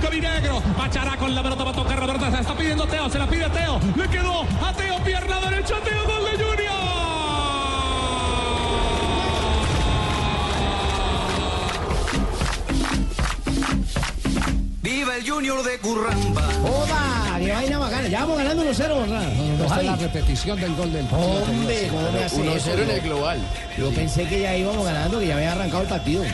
5 Vinegro. Pachará con la pelota para tocar la pelota. Se la está pidiendo Teo. Se la pide a Teo. Le quedó a Teo. Pierna derecha. Teo. Gol de Junior. Viva el Junior de Curramba. ¡Oba! ¡Qué vaina bacana! Ya vamos ganando 1-0, ¿verdad? No, está la repetición del gol del partido. ¡Hombre! ¿Cómo me hace en el global. Yo pensé que ya íbamos ganando, que ya había arrancado el partido.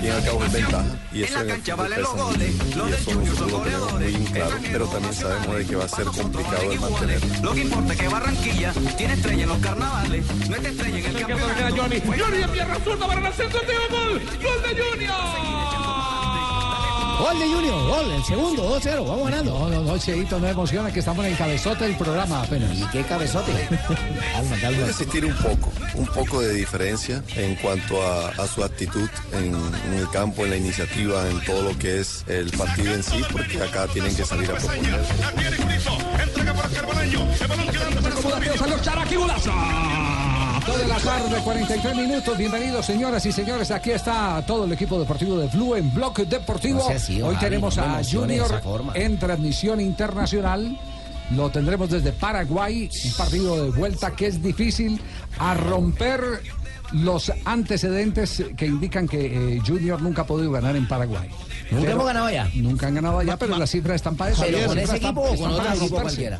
Pero al cabo es ventaja. Y eso En el cancha fútbol pesa goles, mucho. los Y de eso nosotros lo tenemos muy goleadores. claro, pero también sabemos de que va a ser complicado el mantenerlo. Lo que importa es que Barranquilla tiene estrella en los carnavales. No es estrella en el campeonato. Johnny. Johnny de pierna zurda para el centro, Teo, gol. Gol de Junior. Gol de Junior, gol, el segundo, 2-0, vamos ganando. No, no, no, Cheito, no emociona que estamos en el cabezote del programa apenas. ¿Y qué cabezote? Calma. Puede existir un poco, un poco de diferencia en cuanto a, a su actitud en, en el campo, en la iniciativa, en todo lo que es el partido en sí, porque acá tienen que salir a proponer. Chara, qué golazo. Dos de la tarde, 43 minutos. Bienvenidos, señoras y señores. Aquí está todo el equipo deportivo de Blue en Bloque Deportivo. No Hoy Javi, tenemos no a Junior en transmisión internacional. Lo tendremos desde Paraguay, un partido de vuelta que es difícil a romper los antecedentes que indican que eh, Junior nunca ha podido ganar en Paraguay. Nunca Pero- hemos ganado allá. Nunca han ganado allá, pero las cifras están para eso. Pero con ese equipo o con otro equipo cualquiera.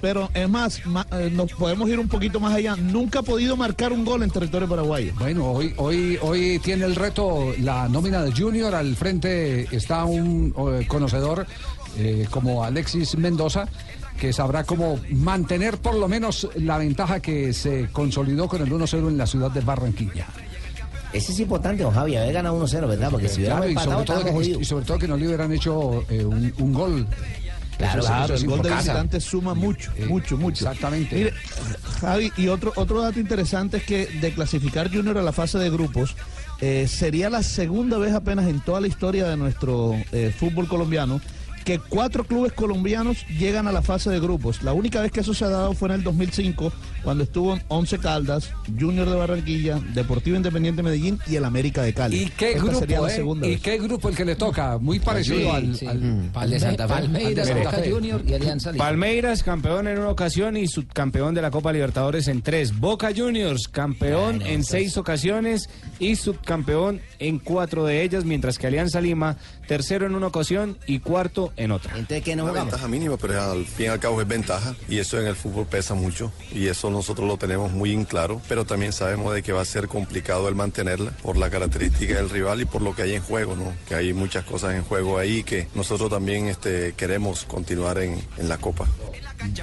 Pero es más, ma- eh, nos podemos ir un poquito más allá. Nunca ha podido marcar un gol en territorio paraguayo. Bueno, hoy, hoy, hoy tiene el reto la nómina de Junior. Al frente está un eh, conocedor eh, como Alexis Mendoza, que sabrá cómo mantener por lo menos la ventaja que se consolidó con el 1-0 en la ciudad de Barranquilla. Ese es importante, don Javi, haber ganado 1-0, ¿verdad? Porque si hubiéramos Claro, y, empatado, sobre todo que, y sobre todo que no le hubieran hecho eh, un, un gol. Claro, Eso Claro, eso es el gol de visitante suma mucho, Eh, mucho, mucho. exactamente. Mire, Javi, y otro, otro dato interesante es que de clasificar Junior a la fase de grupos, eh, sería la segunda vez apenas en toda la historia de nuestro eh, fútbol colombiano que cuatro clubes colombianos llegan a la fase de grupos. La única vez que eso se ha dado fue en el 2005, cuando estuvo en Once Caldas, Junior de Barranquilla, Deportivo Independiente Medellín y el América de Cali. ¿Y qué Esta grupo? sería la eh? ¿Y qué grupo el que le toca? Muy parecido al, al- Al de Santa Fe. al de Santa Fe. Junior y Alianza Lima. Palmeiras, campeón en una ocasión y subcampeón de la Copa Libertadores en tres. Boca Juniors, campeón en seis ocasiones y subcampeón en cuatro de ellas, mientras que Alianza Lima, tercero en una ocasión y cuarto en otra. Entonces, ¿qué nos Una jugamos? ventaja mínima, pero al fin y al cabo es ventaja. Y eso en el fútbol pesa mucho. Y eso nosotros lo tenemos muy en claro. Pero también sabemos de que va a ser complicado el mantenerla por la característica del rival y por lo que hay en juego, ¿no? Que hay muchas cosas en juego ahí que nosotros también este, queremos continuar en, en la Copa.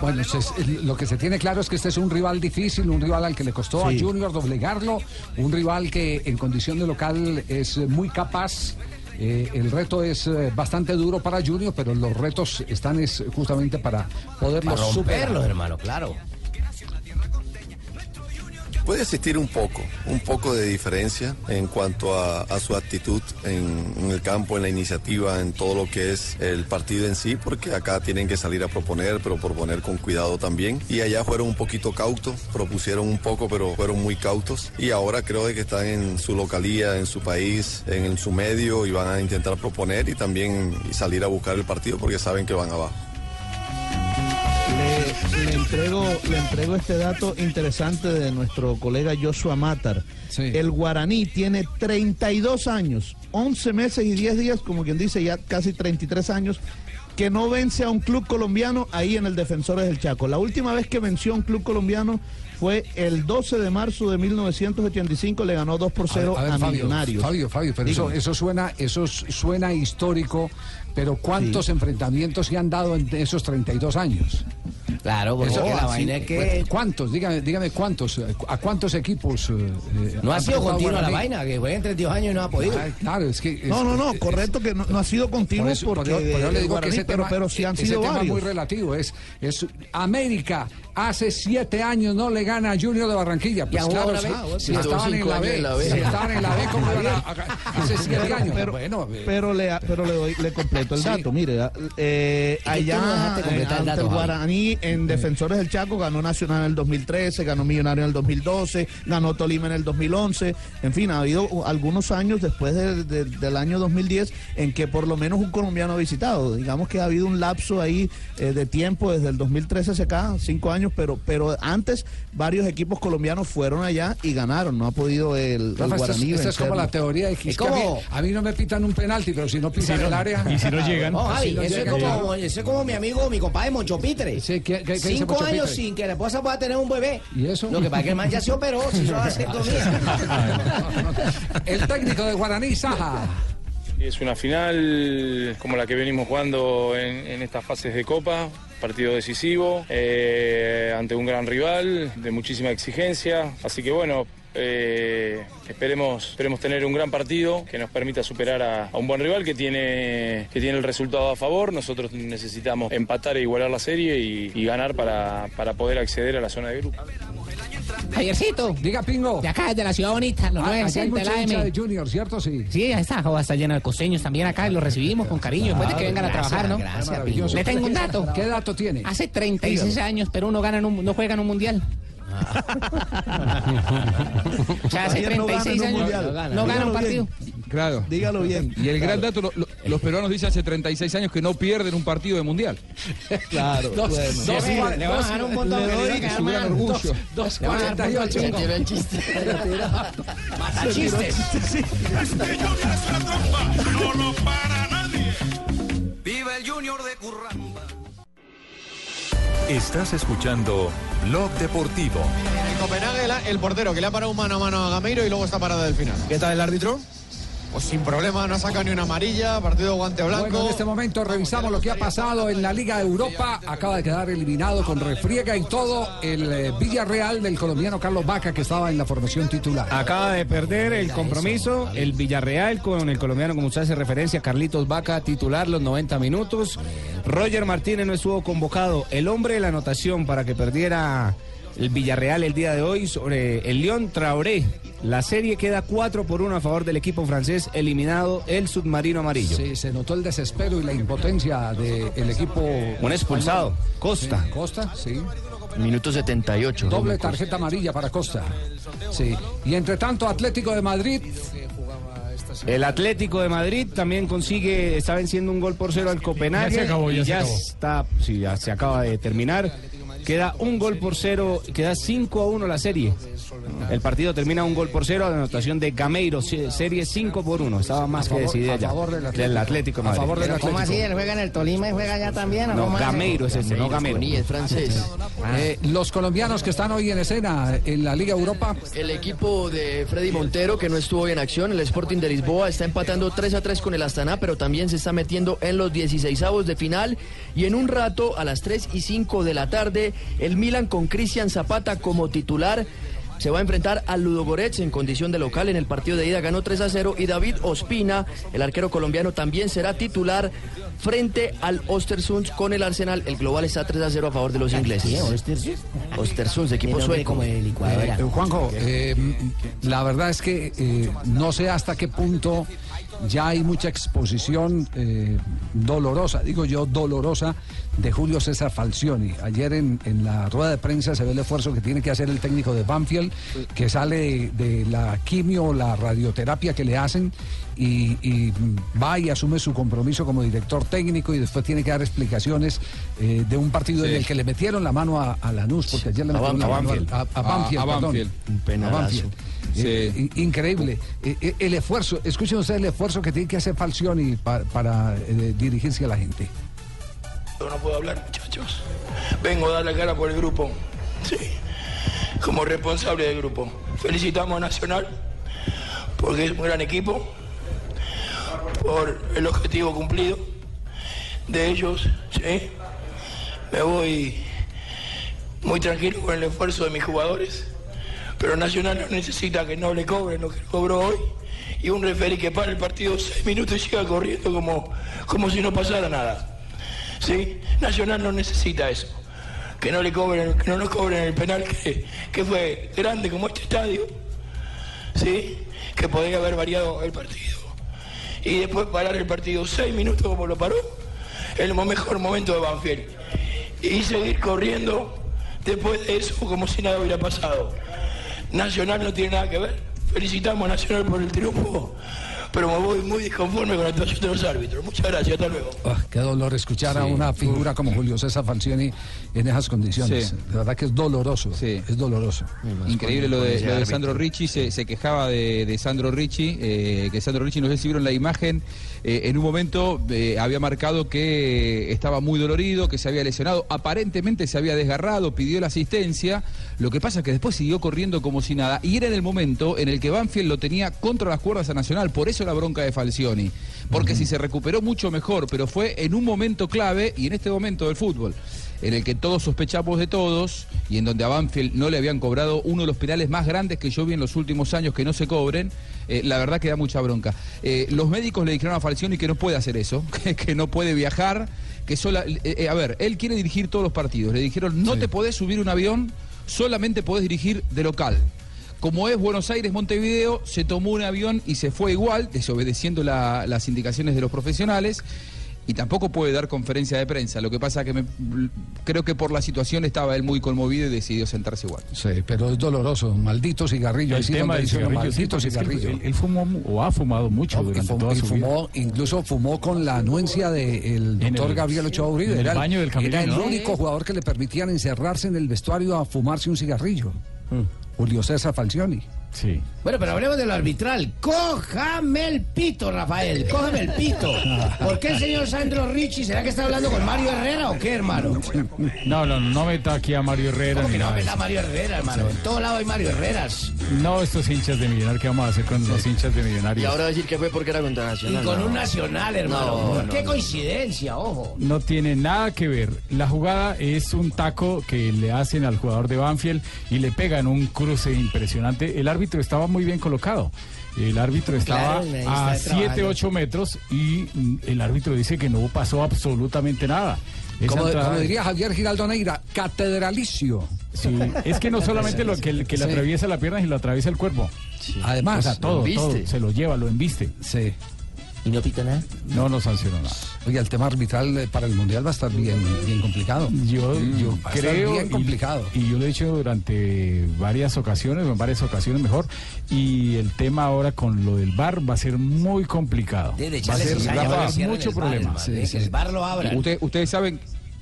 Bueno, se- lo que se tiene claro es que este es un rival difícil, un rival al que le costó Sí. a Junior doblegarlo, un rival que en condición de local es muy capaz. Eh, el reto es eh, bastante duro para Junior, pero los retos están es justamente para poderlos Para superar. romperlos, hermano, claro. Puede existir un poco, un poco de diferencia en cuanto a, su actitud en, en el campo, en la iniciativa, en todo lo que es el partido en sí, porque acá tienen que salir a proponer, pero proponer con cuidado también. Y allá fueron un poquito cautos, propusieron un poco, pero fueron muy cautos. Y ahora creo de que están en su localía, en su país, en, en su medio y van a intentar proponer y también salir a buscar el partido porque saben que van abajo. Le entrego, le entrego este dato interesante de nuestro colega Joshua Matar. El guaraní tiene 32 años, 11 meses y 10 días, como quien dice, ya casi 33 años, que no vence a un club colombiano ahí en el Defensores del Chaco. La última vez que venció a un club colombiano fue el 12 de marzo de 1985, le ganó 2 por 0 a, ver, Fabio, Millonarios. Fabio, Fabio, pero eso, eso suena, eso suena histórico, pero ¿cuántos Sí. enfrentamientos se han dado en esos 32 años? Claro, porque Eso- la sí, vaina es que ¿Cuántos? Dígame, dígame cuántos. ¿A cuántos equipos? eh, eh, no ha sido continua la vaina, que juega en 32 años y no ha podido. Ah, claro, es que. es- No, no, no, es- correcto que no, no ha sido continuo Por eso, por porque eso- por eso el le digo guaraní, que ese tema, pero sí han ese sido tema es varios. muy relativo. Es, es América hace siete años no le gana a Junior de Barranquilla. Pues claro, si, estaban en la B, en la B. si estaban en la B, ¿cómo iban a- a- hace siete años? Pero, bueno, pero le, pero le, doy, le completo el Sí. dato. Mire, eh, allá eh, el ante dato. Guaraní, en Defensores del Chaco, ganó Nacional en el 2013, ganó Millonario en el 2012, ganó Tolima en el 2011. En fin, ha habido algunos años después de- de- del año 2010 en que por lo menos un colombiano ha visitado. Digamos que ha habido un lapso ahí eh, de tiempo desde el 2013 hacia acá, cinco años, pero, pero antes varios equipos colombianos fueron allá y ganaron. No ha podido el, Rafa, Guaraní esto es como la teoría de que a, a mí no me pitan un penalti, pero si no pitan el área. y si no llegan. No, Javi, Si no eso, es como, eso es como mi amigo, mi compadre Moncho Pitre. Sí, ¿qué- qué- qué dice Cinco Moncho años Pitre? sin que la esposa pueda tener un bebé. ¿Y eso? Lo que pasa es que el man ya se operó, se hizo la vasectomía. El técnico de Guaraní, Saja. Es una final como la que venimos jugando en, en estas fases de Copa, partido decisivo, eh, ante un gran rival, de muchísima exigencia, así que bueno, eh, esperemos, esperemos tener un gran partido que nos permita superar a, un buen rival que tiene, que tiene el resultado a favor, nosotros necesitamos empatar e igualar la serie y, y ganar para, para poder acceder a la zona de grupo. Javiercito. Diga, Pingo. De acá, de la ciudad bonita, los Ah, nueve allá hay de mucha la hincha M. de Junior, ¿cierto? Sí. Sí, esta joda está llena de costeños también acá y los recibimos con cariño después de que vengan a trabajar, ¿no? gracias. Le tengo un dato. ¿Qué dato tiene? Hace 36 años Perú no, gana en un- no juega en un mundial. o sea, hace Ayer no gana en 36 un años no gana un partido. Claro. Dígalo bien. Y el gran dato, lo- lo- los peruanos dicen hace 36 años que no pierden un partido de mundial. Claro, Dos- bueno. dos Le igual- le van a dos- dejar un montón le que le doy van a quedar su gran mal. orgullo. Dos Le van a dar cuarenta y ocho. punto Tiró el Junior de Curramba. Estás escuchando Blog Deportivo. En Copenhague la- el portero que le ha parado un mano a mano a Gameiro y luego está parada del final. ¿Qué tal el árbitro? Pues sin problema, no ha sacado ni una amarilla, partido guante blanco. Bueno, en este momento revisamos lo que ha pasado en la Liga de Europa. Acaba de quedar eliminado con refriega y todo el eh, Villarreal del colombiano Carlos Vaca que estaba en la formación titular. Acaba de perder el compromiso el Villarreal con el colombiano, como usted hace referencia, Carlitos Vaca, titular los 90 minutos. Roger Martínez no estuvo convocado. El hombre de la anotación para que perdiera el Villarreal el día de hoy sobre el León Traoré. La serie queda 4 por 1 a favor del equipo francés, eliminado el submarino amarillo. Sí, se notó el desespero y la impotencia del equipo. Un expulsado, Costa. Sí, Costa, sí. Minuto 78. Doble tarjeta amarilla para Costa. Sí. Y entre tanto, Atlético de Madrid. El Atlético de Madrid también consigue, está venciendo un gol por cero al Copenhague. Ya se acabó, ya y se acabó. está, sí, ya se acaba de terminar. Queda un gol por cero, queda 5 a 1 la serie. El partido termina un gol por cero, la anotación de Gameiro, se- serie 5 por 1. Estaba más A que decidida a ya. favor del Atlético. Del Atlético de A Madrid. favor del ¿cómo así? Atlético. Él juega en el Tolima y juega allá también. ¿o No? Gameiro es ese, no Gameiro. Es francés. Eh, los colombianos que están hoy en escena en la Liga Europa. El equipo de Freddy Montero, que no estuvo hoy en acción, el Sporting de Lisboa, está empatando 3 a 3 con el Astana, pero también se está metiendo en los 16avos de final. Y en un rato, a las 3 y 5 de la tarde, el Milan con Cristian Zapata como titular. Se va a enfrentar al Ludogorets en condición de local. En el partido de ida ganó 3 a 0 y David Ospina, el arquero colombiano, también será titular frente al Ostersund con el Arsenal. El global está 3 a 0 a favor de los ingleses. Ostersund, equipo sueco. Eh, Juanjo, eh, la verdad es que eh, no sé hasta qué punto ya hay mucha exposición eh, dolorosa, digo yo dolorosa, de Julio César Falcioni. Ayer en, en la rueda de prensa se ve el esfuerzo que tiene que hacer el técnico de Banfield, que sale de, de la quimio, la radioterapia que le hacen y, y, va y asume su compromiso como director técnico y después tiene que dar explicaciones eh, de un partido Sí. en el que le metieron la mano a, a Lanús, porque ayer le A metieron la mano Banfield. a, a- a A- Banfield, perdón. Banfield. Un. Banfield. Eh, increíble. Eh, eh, el esfuerzo, escuchen ustedes el esfuerzo que tiene que hacer Falcioni pa- para, dirigirse a la gente. Yo no puedo hablar, muchachos. Vengo a dar la cara por el grupo. Sí. Como responsable del grupo. Felicitamos a Nacional porque es un gran equipo. Por el objetivo cumplido de ellos. Sí. Me voy muy tranquilo con el esfuerzo de mis jugadores. Pero Nacional no necesita que no le cobren lo que cobró hoy. Y un referí que para el partido seis minutos y siga corriendo como, como si no pasara nada. ¿Sí? Nacional no necesita eso. Que no le cobren, que no nos cobren el penal que, fue grande como este estadio, ¿sí? Que podría haber variado el partido. Y después parar el partido seis minutos como lo paró, el mejor momento de Banfield. Y seguir corriendo después de eso como si nada hubiera pasado. Nacional no tiene nada que ver. Felicitamos a Nacional por el triunfo, pero me voy muy disconforme con la actuación de los árbitros. Muchas gracias, hasta luego. Ah, qué dolor escuchar a Sí. una figura como Julio César Falcioni en esas condiciones. Sí. De verdad que es doloroso. Es doloroso. Increíble lo de, lo de Sandro Ricci, se, se quejaba de, de Sandro Ricci, eh, que Sandro Ricci, no sé si vieron la imagen, eh, en un momento eh, había marcado que estaba muy dolorido, que se había lesionado, aparentemente se había desgarrado, pidió la asistencia, lo que pasa es que después siguió corriendo como si nada, y era en el momento en el que Banfield lo tenía contra las cuerdas a Nacional, por eso la bronca de Falcioni, porque si se recuperó mucho mejor, pero fue en un momento clave y en este momento del fútbol en el que todos sospechamos de todos y en donde a Banfield no le habían cobrado uno de los penales más grandes que yo vi en los últimos años que no se cobren, eh, la verdad que da mucha bronca. Eh, los médicos le dijeron a Falcioni que no puede hacer eso, que, que no puede viajar, que sola... eh, eh, a ver, él quiere dirigir todos los partidos. Le dijeron, no te podés subir un avión, solamente podés dirigir de local. Como es Buenos Aires, Montevideo, se tomó un avión y se fue igual, desobedeciendo la- las indicaciones de los profesionales. Y tampoco puede dar conferencia de prensa. Lo que pasa que me- creo que por la situación estaba él muy conmovido y decidió sentarse igual. Sí, pero es doloroso. Maldito cigarrillo. El tema del cigarrillo, maldito cigarrillo. él, él fumó o ha fumado mucho No, durante fumó, toda y su vida. fumó, incluso fumó con la anuencia del En doctor el- Gabriel Ochoa Uribe. en el Era baño del Era el ¿no? único jugador que le permitían encerrarse en el vestuario a fumarse un cigarrillo. Julio César Falcioni. Sí. Bueno, pero hablemos de lo arbitral. Cójame el pito, Rafael. Cójame el pito. ¿Por qué el señor Sandro Ricci? ¿Será que está hablando con Mario Herrera o qué, hermano? No, no, no meta aquí a Mario Herrera. ¿Cómo ni que no ves a. Mario Herrera, hermano? En todo lado hay Mario Herreras. No, estos hinchas de Millonarios, ¿qué vamos a hacer con los hinchas de Millonarios? Y ahora decir que fue porque era contra Y Nacional. con no. un nacional, hermano. No, no, qué no. coincidencia, ojo. No tiene nada que ver. La jugada es un taco que le hacen al jugador de Banfield y le pegan un cruce impresionante. El árbitro estaba muy bien colocado. El árbitro estaba Claro, a está 7, trabajando. 8 metros y el árbitro dice que no pasó absolutamente nada. Como, entrada- como diría Javier Giraldo Neira, catedralicio. Sí, es que no solamente lo que, que le Sí. atraviesa la pierna, sino lo atraviesa el cuerpo. Además, o sea, todo, todo, se lo lleva, lo embiste. Sí. ¿Y no pita nada? No, no sancionó nada. Oye, el tema arbitral eh, para el Mundial va a estar bien, bien complicado. Yo, yo va a estar creo bien y- complicado. Y, yo lo he dicho durante varias ocasiones, o en varias ocasiones mejor. Y el tema ahora con lo del bar va a ser muy complicado. Debe va a ser que cierren mucho el bar, problema. que el bar lo abra. Usted- ustedes saben,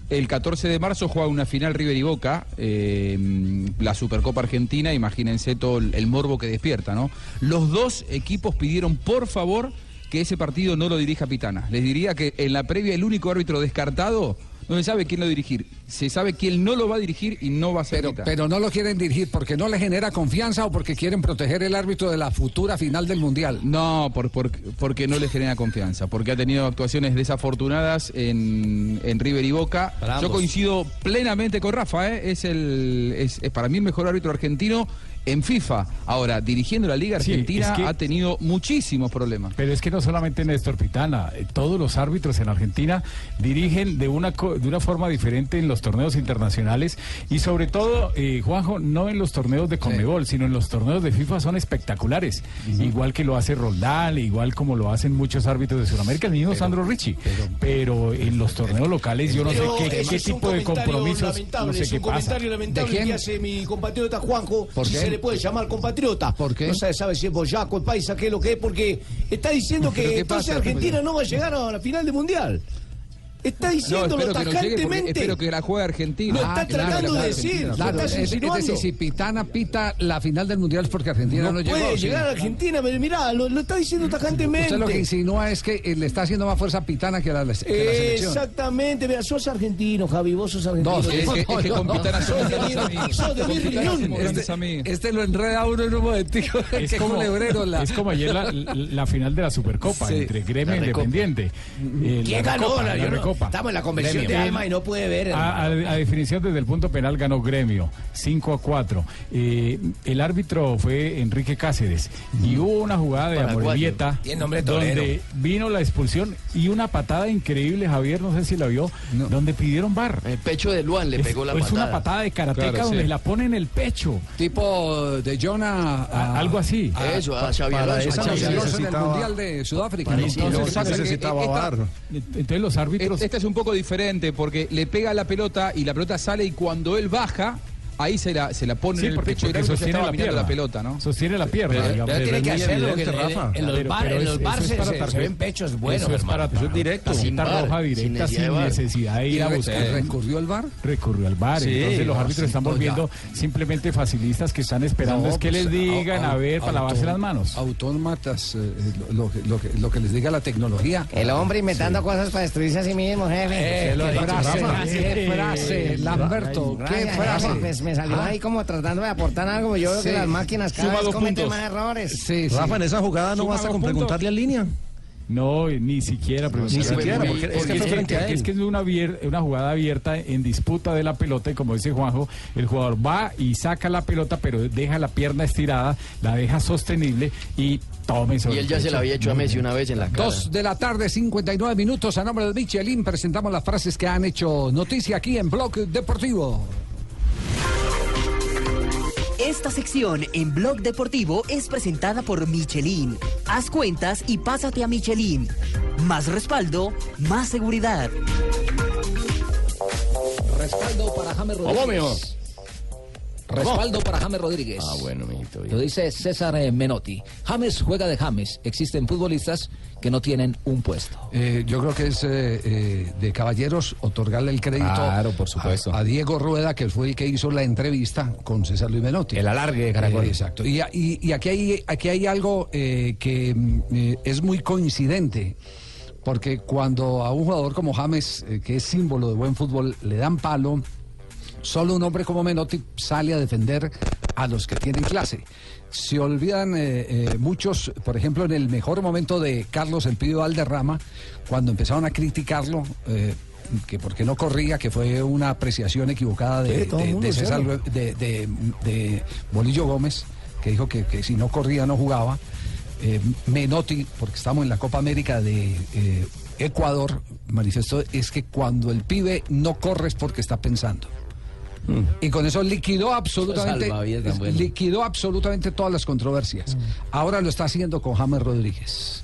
el 14 de marzo juega una final River y Boca, eh, la Supercopa Argentina, imagínense todo el, el morbo que despierta, ¿no? Los dos equipos pidieron, por favor, que ese partido no lo dirija Pitana. Les diría que en la previa el único árbitro descartado no se sabe quién lo dirigir. Se sabe quién no lo va a dirigir y no va a ser Pero, Pitana. pero no lo quieren dirigir porque no le genera confianza o porque quieren proteger el árbitro de la futura final del Mundial. No, por, por- porque no le genera confianza, porque ha tenido actuaciones desafortunadas en, en River y Boca. Yo coincido plenamente con Rafa, ¿eh? es, el, es, es para mí el mejor árbitro argentino en FIFA. Ahora, dirigiendo la Liga Sí, Argentina es que- ha tenido muchísimos problemas. Pero es que no solamente Néstor Pitana, eh, todos los árbitros en Argentina dirigen de una, co- de una forma diferente en los torneos internacionales y sobre todo, eh, Juanjo, no en los torneos de Conmebol, sino en los torneos de FIFA son espectaculares. Igual que lo hace Roldán, igual como lo hacen muchos árbitros de Sudamérica, el mismo Sandro Ricci. Pero, en los torneos locales yo no sé qué, qué tipo de compromisos, no sé es qué un pasa. comentario lamentable que hace mi compatriota Juanjo, ¿Por qué? Le puede llamar compatriota. ¿Por qué? No sabe, sabe si es boyaco, el paisa, qué es lo que es, porque está diciendo ¿Pero que entonces pasa? Argentina no va a llegar a la final del Mundial. Está No, diciéndolo no tajantemente. espero que la juegue Argentina. Lo está tratando de decir, lo Claro, estás es, es insinuando. decir, si Pitana pita la final del Mundial es porque Argentina no, No llegó. puede ¿sí? llegar a Argentina, pero mirá, lo, lo está diciendo tajantemente. Usted lo que insinúa es que eh, le está haciendo más fuerza a Pitana que a la, que la selección. Exactamente, mira, sos argentino, Javi, vos sos argentino. No, es que- es que con Pitana sos somos de mi- riñón. amigos. Este lo enreda uno en un momentico. Es que como, culebrero la... es como ayer la, la final de la Supercopa Sí. entre Gremio e Recopa. Independiente. Eh, ¿Quién ganó? Recopa, La- la estamos en la convención de alma y no puede ver. A, a- a definición desde el punto penal ganó Gremio, 5 a 4. Eh, el árbitro fue Enrique Cáceres y hubo una jugada de torero. donde vino la expulsión y una patada increíble, Javier, no sé si la vio, donde pidieron bar. El pecho de Luan le Es- pegó la es patada. una patada de karateca Claro, donde sí. la pone en el pecho. Tipo de Jonah. A- algo así. Eso, a Xavi Alonso. en el Mundial de Sudáfrica. Necesitaba. Entonces los árbitros... Esta es un poco diferente porque le pega la pelota y la pelota sale y cuando él baja, ahí se la, se la pone Sí, en el porque, pecho y porque ya sostiene la pierna. la pelota, ¿no? Sostiene la pierna. Pero- digamos. pero tiene que hacerlo, evidente, que en- Rafa. en los Pero- bar- pero en es- los eso bar es se- para se- se tarjeta. ven pechos buenos, Eso es para Eso es directo. Sin bar, roja sin directa sin necesidad de bar. necesidad de ir a ¿Y buscar. recurrió el bar? Recurrió al bar. Sí, Entonces los árbitros están volviendo simplemente facilistas que están esperando No, es que pues, les digan a ver para lavarse las manos. Autómatas, eh, lo, lo que- lo, que, lo que les diga la tecnología. El hombre inventando cosas para destruirse a sí mismo, jefe. Eh, qué frase, qué frase, Lamberto, qué frase. Me salió Ah. ahí como tratando de aportar algo, yo veo Sí. que las máquinas cada Suma vez cometen puntos. más errores. Sí, sí. Rafa, en esa jugada no Suma basta con puntos. preguntarle en línea. No, ni siquiera. pero- Ni siquiera, porque es que fue frente a porque él. es que es una, abier- una jugada abierta en disputa de la pelota y como dice Juanjo, el jugador va y saca la pelota, pero deja la pierna estirada, la deja sostenible y tome sobre Y él ya se la había hecho a Messi una vez en la cara. Dos de la tarde, 59 minutos. A nombre de Michelin presentamos las frases que han hecho noticia aquí en Blog Deportivo. Esta sección en Blog Deportivo es presentada por Michelin. Haz cuentas y pásate a Michelin. Más respaldo, más seguridad. Respaldo para James Rodríguez. Respaldo para James Rodríguez. Ah, bueno, mijito. bien. Lo dice César eh, Menotti. James juega de James. Existen futbolistas que no tienen un puesto. Eh, yo creo que es eh, eh, de caballeros otorgarle el crédito Claro, por supuesto. A, a Diego Rueda, que fue el que hizo la entrevista con César Luis Menotti. El alargue de Caracol. Eh, exacto. Y, y- y aquí, hay, aquí hay algo eh, que mm, eh, es muy coincidente. Porque cuando a un jugador como James, eh, que es símbolo de buen fútbol, le dan palo, solo un hombre como Menotti sale a defender a los que tienen clase. Se olvidan eh, eh, muchos, por ejemplo, en el mejor momento de Carlos El Pido Valderrama, cuando empezaron a criticarlo, eh, que porque no corría, que fue una apreciación equivocada de, Sí, de- César de, Bolillo Gómez, que dijo que, que si no corría no jugaba. Menotti, porque estamos en la Copa América de Ecuador, manifestó es que cuando el pibe no corre es porque está pensando. Y con eso liquidó absolutamente, bueno. liquidó absolutamente todas las controversias. Ahora lo está haciendo con James Rodríguez.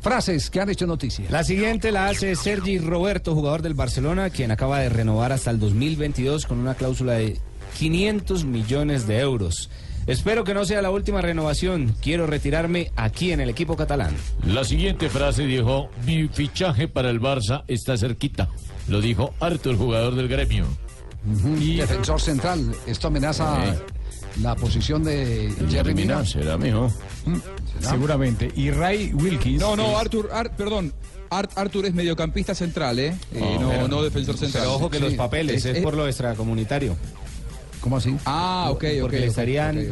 Frases que han hecho noticia. La siguiente la hace Sergi Roberto, jugador del Barcelona, quien acaba de renovar hasta el 2022 con una cláusula de 500 millones de euros. Espero que no sea la última renovación. Quiero retirarme aquí en el equipo catalán. La siguiente frase dijo, mi fichaje para el Barça está cerquita. Lo dijo Arthur, jugador del gremio. Y defensor central. Esto amenaza Sí. la posición de Jerry Mina. será mijo. Seguramente. Y Ray Wilkins. No, no, Arthur, Ar- perdón. Art- Arthur es mediocampista central, ¿eh? Eh, no, pero- no defensor central. Pero ojo que Sí. los papeles es, por lo extracomunitario. ¿Cómo así? Ah, ok, ok. Porque le estarían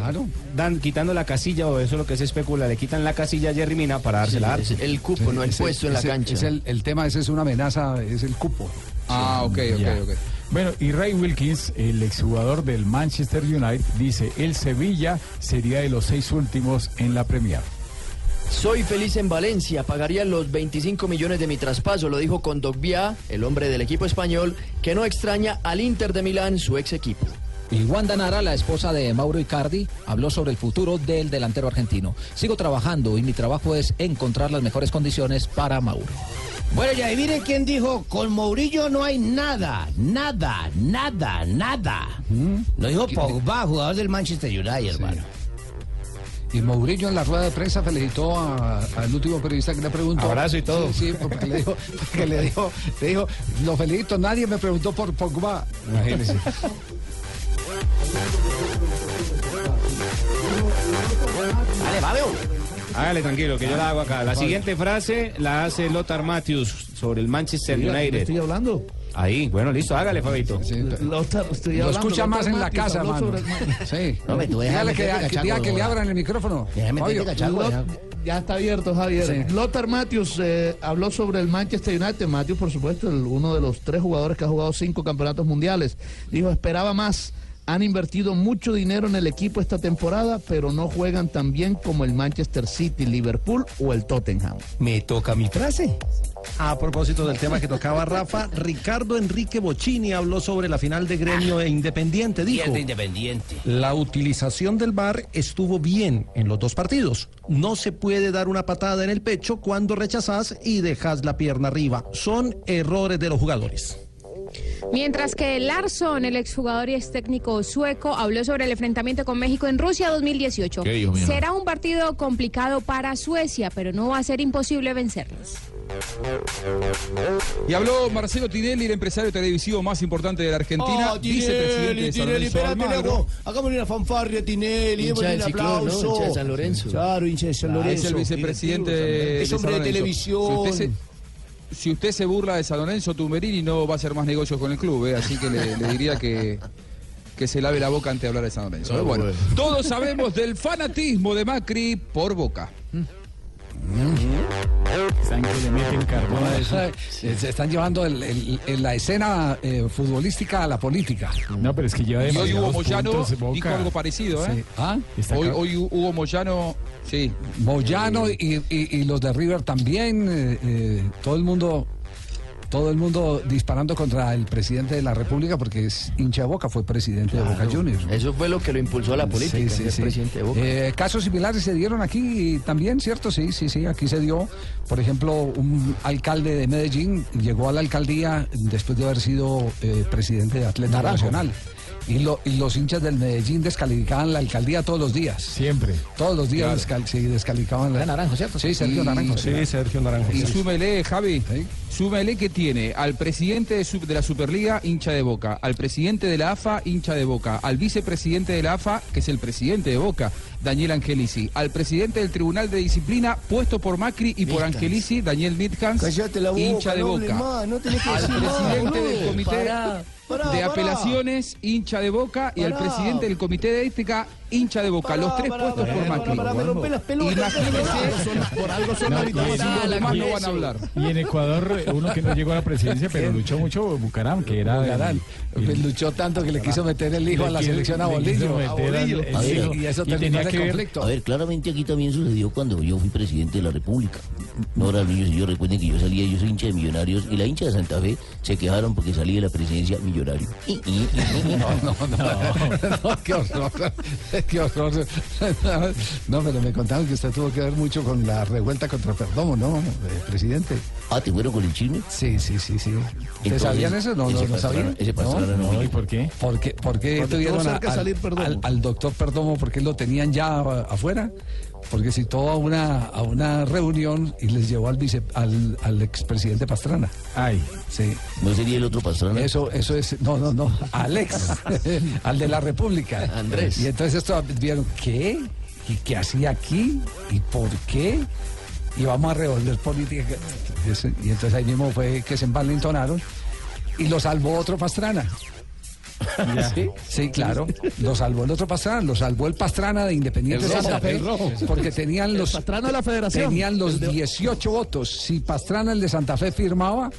dan, quitando la casilla, o eso es lo que se especula, le quitan la casilla a Jerry Mina para dársela a Arthur. el cupo, no el Ese- puesto en la cancha. es el, el tema ese es una amenaza, es el cupo. Ah, ok, ok, Ya. ok. Bueno, y Ray Wilkins, el exjugador del Manchester United, dice, el Sevilla sería de los seis últimos en la Premier. Soy feliz en Valencia, pagaría los 25 millones de mi traspaso, lo dijo Condogbia, el hombre del equipo español, que no extraña al Inter de Milán, su ex equipo. Y Wanda Nara, la esposa de Mauro Icardi, habló sobre el futuro del delantero argentino. Sigo trabajando y mi trabajo es encontrar las mejores condiciones para Mauro. Bueno, ya y miren quién dijo, con Mourinho no hay nada, nada, nada, nada. Lo dijo Pogba, jugador del Manchester United, hermano. Y Mourinho en la rueda de prensa felicitó al último periodista que le preguntó. Abrazo y todo. Sí, sí, porque le dijo, porque le dijo, le dijo, lo felicito, nadie me preguntó por Pogba. Imagínese. Dale, Fabio. Hágale tranquilo, que yo la hago acá. La siguiente frase la hace Lothar Matthews sobre el Manchester United. Estoy hablando. Ahí, bueno, listo, hágale, Fabito. Lothar, estoy Lo hablando. escucha Lothar más en la Matthews casa, habló mano. sobre el- Sí. No, me tú déjame que, que diga que le abran el micrófono. Déjame Fabio. meterte cachaco, Lot- ya. ya está abierto, Javier. Sí. Lothar Matthews eh, habló sobre el Manchester United. Matthews, por supuesto, el- uno de los tres jugadores que ha jugado cinco campeonatos mundiales. Dijo, esperaba más. Han invertido mucho dinero en el equipo esta temporada, pero no juegan tan bien como el Manchester City, Liverpool o el Tottenham. Me toca mi frase. A propósito del tema que tocaba Rafa, Ricardo Enrique Bocini habló sobre la final de gremio e Independiente. Dijo, Independiente. la utilización del VAR estuvo bien en los dos partidos. No se puede dar una patada en el pecho cuando rechazás y dejas la pierna arriba. Son errores de los jugadores. Mientras que Larsson, el exjugador y ex técnico sueco, habló sobre el enfrentamiento con México en Rusia 2018. ¿Qué dijo? Será un partido complicado para Suecia, pero no va a ser imposible vencerlos. Y habló Marcelo Tinelli, el empresario televisivo más importante de la Argentina, Oh, vicepresidente de San Tinelli, espérate. Hagámosle una fanfarria a Tinelli, Hincha démosle del un Ciclón, ¿no? aplauso. Hincha de San Lorenzo. Claro, hincha de San Ah, Lorenzo. Es el vicepresidente de, Es de hombre San de Lorenzo. televisión. Si usted, se, si usted se burla de San Lorenzo, Tumberini no va a hacer más negocios con el club, ¿eh? así que le, le diría que, que se lave la boca antes de hablar de San Lorenzo. ¿eh? Bueno, bueno. todos sabemos del fanatismo de Macri por Boca. Están que le meten carbón a eso. Se están llevando el- el- el- la escena eh, futbolística a la política. No, pero es que lleva Y hoy Hugo demasiados Moyano puntos, Boca. dijo algo parecido. ¿eh? Sí. ¿Ah? Hoy, hoy Hugo Moyano, sí. Moyano y, y- y los de River también, eh, eh, todo el mundo, todo el mundo disparando contra el presidente de la República porque es hincha de Boca, fue presidente de Boca Juniors. Eso fue lo que lo impulsó a la política, Sí, sí, ser sí. presidente de Boca. Eh, casos similares se dieron aquí también, ¿cierto? Sí, sí, sí. Aquí se dio, por ejemplo, un alcalde de Medellín llegó a la alcaldía después de haber sido eh, presidente de Naranjo. Nacional. Y, lo- y los hinchas del Medellín descalificaban la alcaldía todos los días. Siempre. Todos los días descal- sí, descalificaban la. Naranjo, ¿cierto? Sí, Sergio Y- Naranjo. Sí, Sergio Naranjo. Y sí. súmele, Javi, súmele que tiene al presidente de, la Superliga, hincha de Boca, al presidente de la AFA, hincha de Boca, al vicepresidente de la AFA, que es el presidente de Boca, Daniel Angelici, al presidente del Tribunal de Disciplina, puesto por Macri y por. Angelici, Daniel Mitkans, Cállate la boca, hincha de no Boca. más, no tenés que al decir más, presidente del comité Pará, pará, de pará. apelaciones, hincha de Boca, y al presidente del comité de ética, hincha de Boca. Pará, los tres pará, puestos pará, por Macri. me rompé las pelotas. Por algo son No, hábitos. y en- los demás no van a hablar. Y en Ecuador, uno que no llegó a la presidencia, pero luchó mucho, Bucaram, que era. Bucaram. el- Pues luchó tanto que le quiso meter el hijo a la selección a Bolillo. el y eso terminó tenía ese que ver- conflicto. A ver, claramente aquí también sucedió cuando yo fui presidente de la República. No, ahora niños y yo recuerden que yo salía, yo soy hincha de millonarios y la hincha de Santa Fe se quejaron porque salí de la presidencia millonario. Y- y- y- No, no, no, no, qué horror, qué horror. No, pero me contaron que usted tuvo que ver mucho con la revuelta contra Perdomo, ¿no, eh, presidente? Ah, ¿te fueron con el chisme? Sí, sí, sí, sí. ¿Ustedes Entonces, sabían eso? No, no, sabían. ese Pastrana no No, ¿y por qué? ¿Por qué, por qué Porque tuvieron a- al, al- al doctor Perdomo? porque lo tenían ya afuera? Porque citó a una, a una reunión y les llevó al, vice, al, al expresidente Pastrana. Ay. Sí. ¿No sería el otro Pastrana? Eso, eso es, no, no, no, Alex, al de la República. Andrés. Y entonces esto vieron, ¿qué? ¿Y qué hacía aquí? ¿Y por qué? Y vamos a revolver política. Y entonces ahí mismo fue que se envalentonaron y lo salvó otro Pastrana. ¿Sí? Sí, claro. Lo salvó el otro Pastrana, lo salvó el Pastrana de Independiente El rojo, Santa Fe. el rojo. Porque tenían El los. Pastrana de la Federación. Tenían los El de- 18 votos. Si Pastrana, el de Santa Fe, firmaba,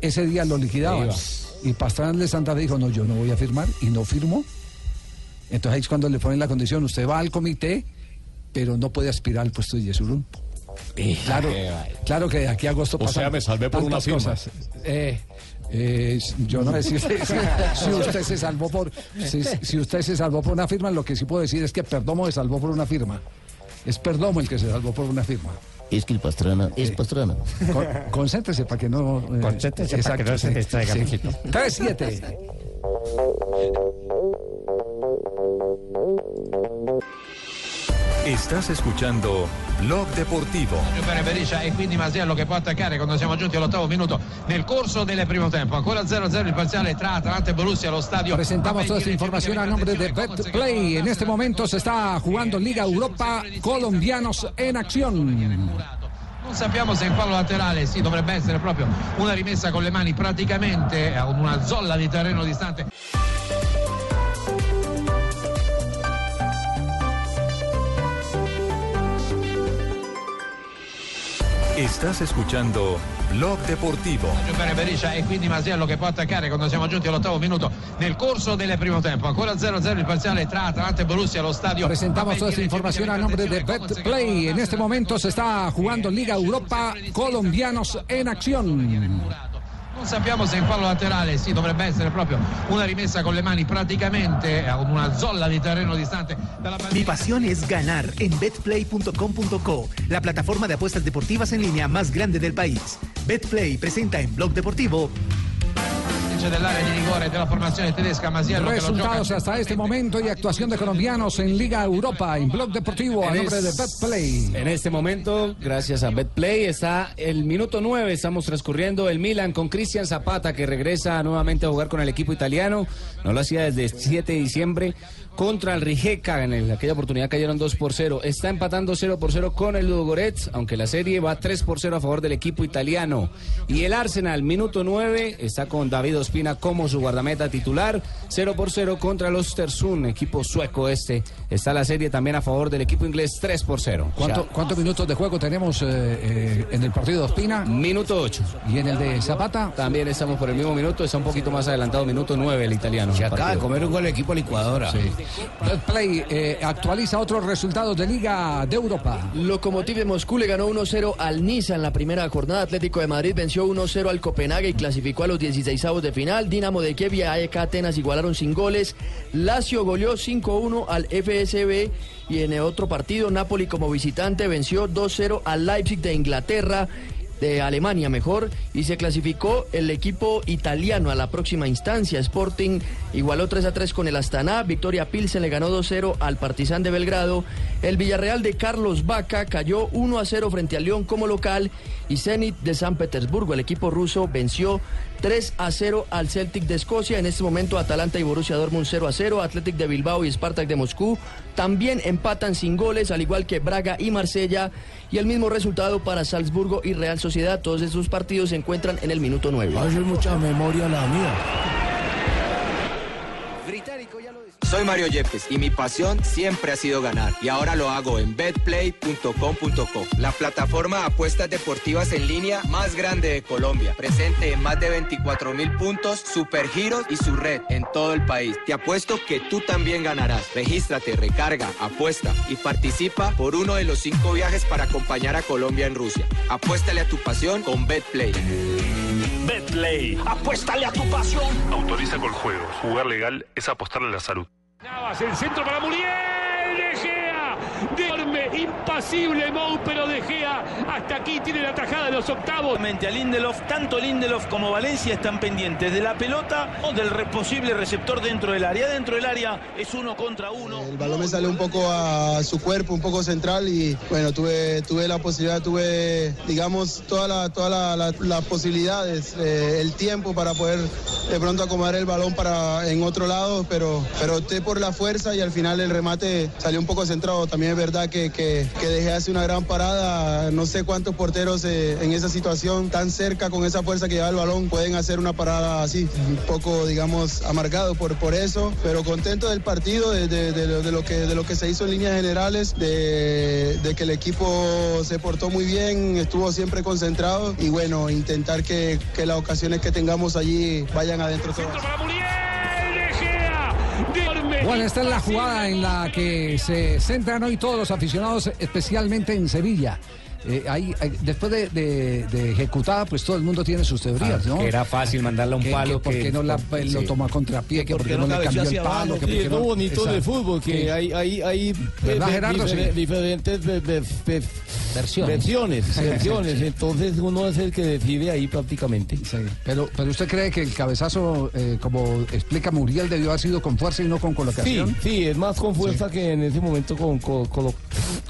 ese día lo liquidaban. Y Pastrana, el de Santa Fe, dijo: No, yo no voy a firmar. Y no firmó. Entonces ahí es cuando le ponen la condición: usted va al comité, pero no puede aspirar al puesto de Yesurún. Claro, claro que de aquí a agosto O sea, me salvé por una tantas firma. cosas. Eh, eh, yo no sé si usted, si- si usted se salvó por si, si usted se salvó por una firma, lo que sí puedo decir es que Perdomo se salvó por una firma. Es Perdomo el que se salvó por una firma. Es que el Pastrana es Pastrana. Con- concéntrese para que no. eh, Concéntrese para que no se distraiga, sí. mijito. 3-7. Estás escuchando Blog Deportivo. Bene Beriscia e quindi Masiello che può attaccare quando siamo giunti all'ottavo minuto nel corso del primo tempo. Ancora 0-0 il parziale tra Atalanta e Borussia allo stadio. Presentamos toda esta información a nombre de BetPlay. En este momento se está jugando Liga Europa Colombianos en acción. Non sappiamo se il fallo laterale sì, dovrebbe essere proprio una rimessa con le mani praticamente a una zolla di terreno distante. Estás escuchando Blog Deportivo. Bene Beriscia e quindi Masiello che può attaccare quando siamo giunti all'ottavo minuto nel corso del primo tempo. Ancora 0-0 il parziale tra Atalanta e Borussia allo stadio. Presentamos toda esta información a nombre de BetPlay. En este momento se está jugando Liga Europa Colombianos en acción. Non sappiamo se il fallo laterale sì, dovrebbe essere proprio una rimessa con le mani praticamente a una zolla di terreno distante dalla Mi pasión es ganar en betplay.com.co, la plataforma de apuestas deportivas en línea más grande del país. Betplay presenta en Blog Deportivo dell'area di rigore della formazione tedesca Masiello che lo gioca Resultados hasta este momento y actuación de colombianos en Liga Europa en Blog Deportivo a nombre de BetPlay. En este momento, gracias a BetPlay, está el minuto 9, estamos transcurriendo el Milan con Cristian Zapata que regresa nuevamente a jugar con el equipo italiano. No lo hacía desde el 7 de diciembre contra el Rijeka. En el- aquella oportunidad cayeron 2 por 0. Está empatando 0 por 0 con el Ludogorets, aunque la serie va 3 por 0 a favor del equipo italiano. Y el Arsenal, minuto 9, está con David Ospina como su guardameta titular. 0 por 0 contra los Terzun, equipo sueco este. Está la serie también a favor del equipo inglés 3 por 0. ¿Cuánto- ¿Cuántos minutos de juego tenemos eh, eh, en el partido de Ospina? Minuto 8. ¿Y en el de Zapata? También estamos por el mismo minuto, está un poquito más adelantado, minuto 9 el italiano. Se acaba de comer un gol el equipo licuadora. BetPlay eh, actualiza otros resultados de Liga de Europa. Lokomotiv de Moscú le ganó 1-0 al Niza en la primera jornada. Atlético de Madrid venció 1-0 al Copenhague y clasificó a los 16avos de final. Dinamo de Kiev y AEK Atenas igualaron sin goles. Lazio goleó 5-1 al FSB y en el otro partido Napoli como visitante venció 2-0 al Leipzig de Inglaterra de Alemania mejor y se clasificó el equipo italiano a la próxima instancia. Sporting igualó 3 a 3 con el Astana, Victoria Pilsen le ganó 2-0 al Partizan de Belgrado, el Villarreal de Carlos Vaca cayó 1 a 0 frente al León como local y Zenit de San Petersburgo, el equipo ruso venció 3 a 0 al Celtic de Escocia. En este momento Atalanta y Borussia Dortmund 0 a 0, Athletic de Bilbao y Spartak de Moscú también empatan sin goles, al igual que Braga y Marsella y el mismo resultado para Salzburgo y Real Sociedad. Todos estos partidos se encuentran en el minuto 9. Hace mucha memoria la mía. Soy Mario Yepes y mi pasión siempre ha sido ganar y ahora lo hago en betplay.com.co, la plataforma de apuestas deportivas en línea más grande de Colombia, presente en más de 24 mil puntos, supergiros y su red en todo el país. Te apuesto que tú también ganarás. Regístrate, recarga, apuesta y participa por uno de los cinco viajes para acompañar a Colombia en Rusia. Apuéstale a tu pasión con Betplay. Betplay. Apuéstale a tu pasión. Autoriza con juegos. Jugar legal es apostarle a la salud. Navas, el centro para Muriel. De Gea. Enorme, impasible Mou, pero De Gea hasta aquí tiene la tajada de los octavos. a Lindelof, tanto Lindelof como Valencia están pendientes de la pelota o del posible receptor dentro del área. Dentro del área es uno contra uno. El balón me salió un poco a su cuerpo, un poco central y bueno, tuve, tuve la posibilidad, tuve, digamos, todas la, toda la- la- las posibilidades, eh, el tiempo para poder de pronto acomodar el balón para en otro lado, pero, pero opté por la fuerza y al final el remate salió un poco centrado. También es verdad que, que, que dejé hace una gran parada, no sé cuántos porteros eh, en esa situación tan cerca con esa fuerza que lleva el balón pueden hacer una parada así, un poco, digamos, amargado por, por eso, pero contento del partido, de, de- de lo, que, de lo que se hizo en líneas generales, de, de que el equipo se portó muy bien, estuvo siempre concentrado. Y bueno, intentar que, que las ocasiones que tengamos allí vayan adentro todas. Bueno, esta es la jugada en la que se centran hoy todos los aficionados, especialmente en Sevilla. Eh, hay, hay- después de, de- de ejecutada, pues todo el mundo tiene sus teorías, Ah, ¿no? que era fácil mandarla a un Que- palo, Que, ¿Por qué no la, por- lo sí. toma a contrapié? Que ¿Por qué no, no le cambió el palo? Que Sí, por qué es no- lo bonito Exacto. fútbol, que Sí. hay, hay, hay ¿Verdad, eh, Gerardo? difer- Sí. diferentes ve- ve- ve- Versiones. versiones, versiones. Entonces uno es el que decide ahí prácticamente. Pero, pero usted cree que el cabezazo, eh, como explica Muriel, debió haber sido con fuerza y no con Sí, colocación. sí, es más con fuerza que en ese momento con, con- colo-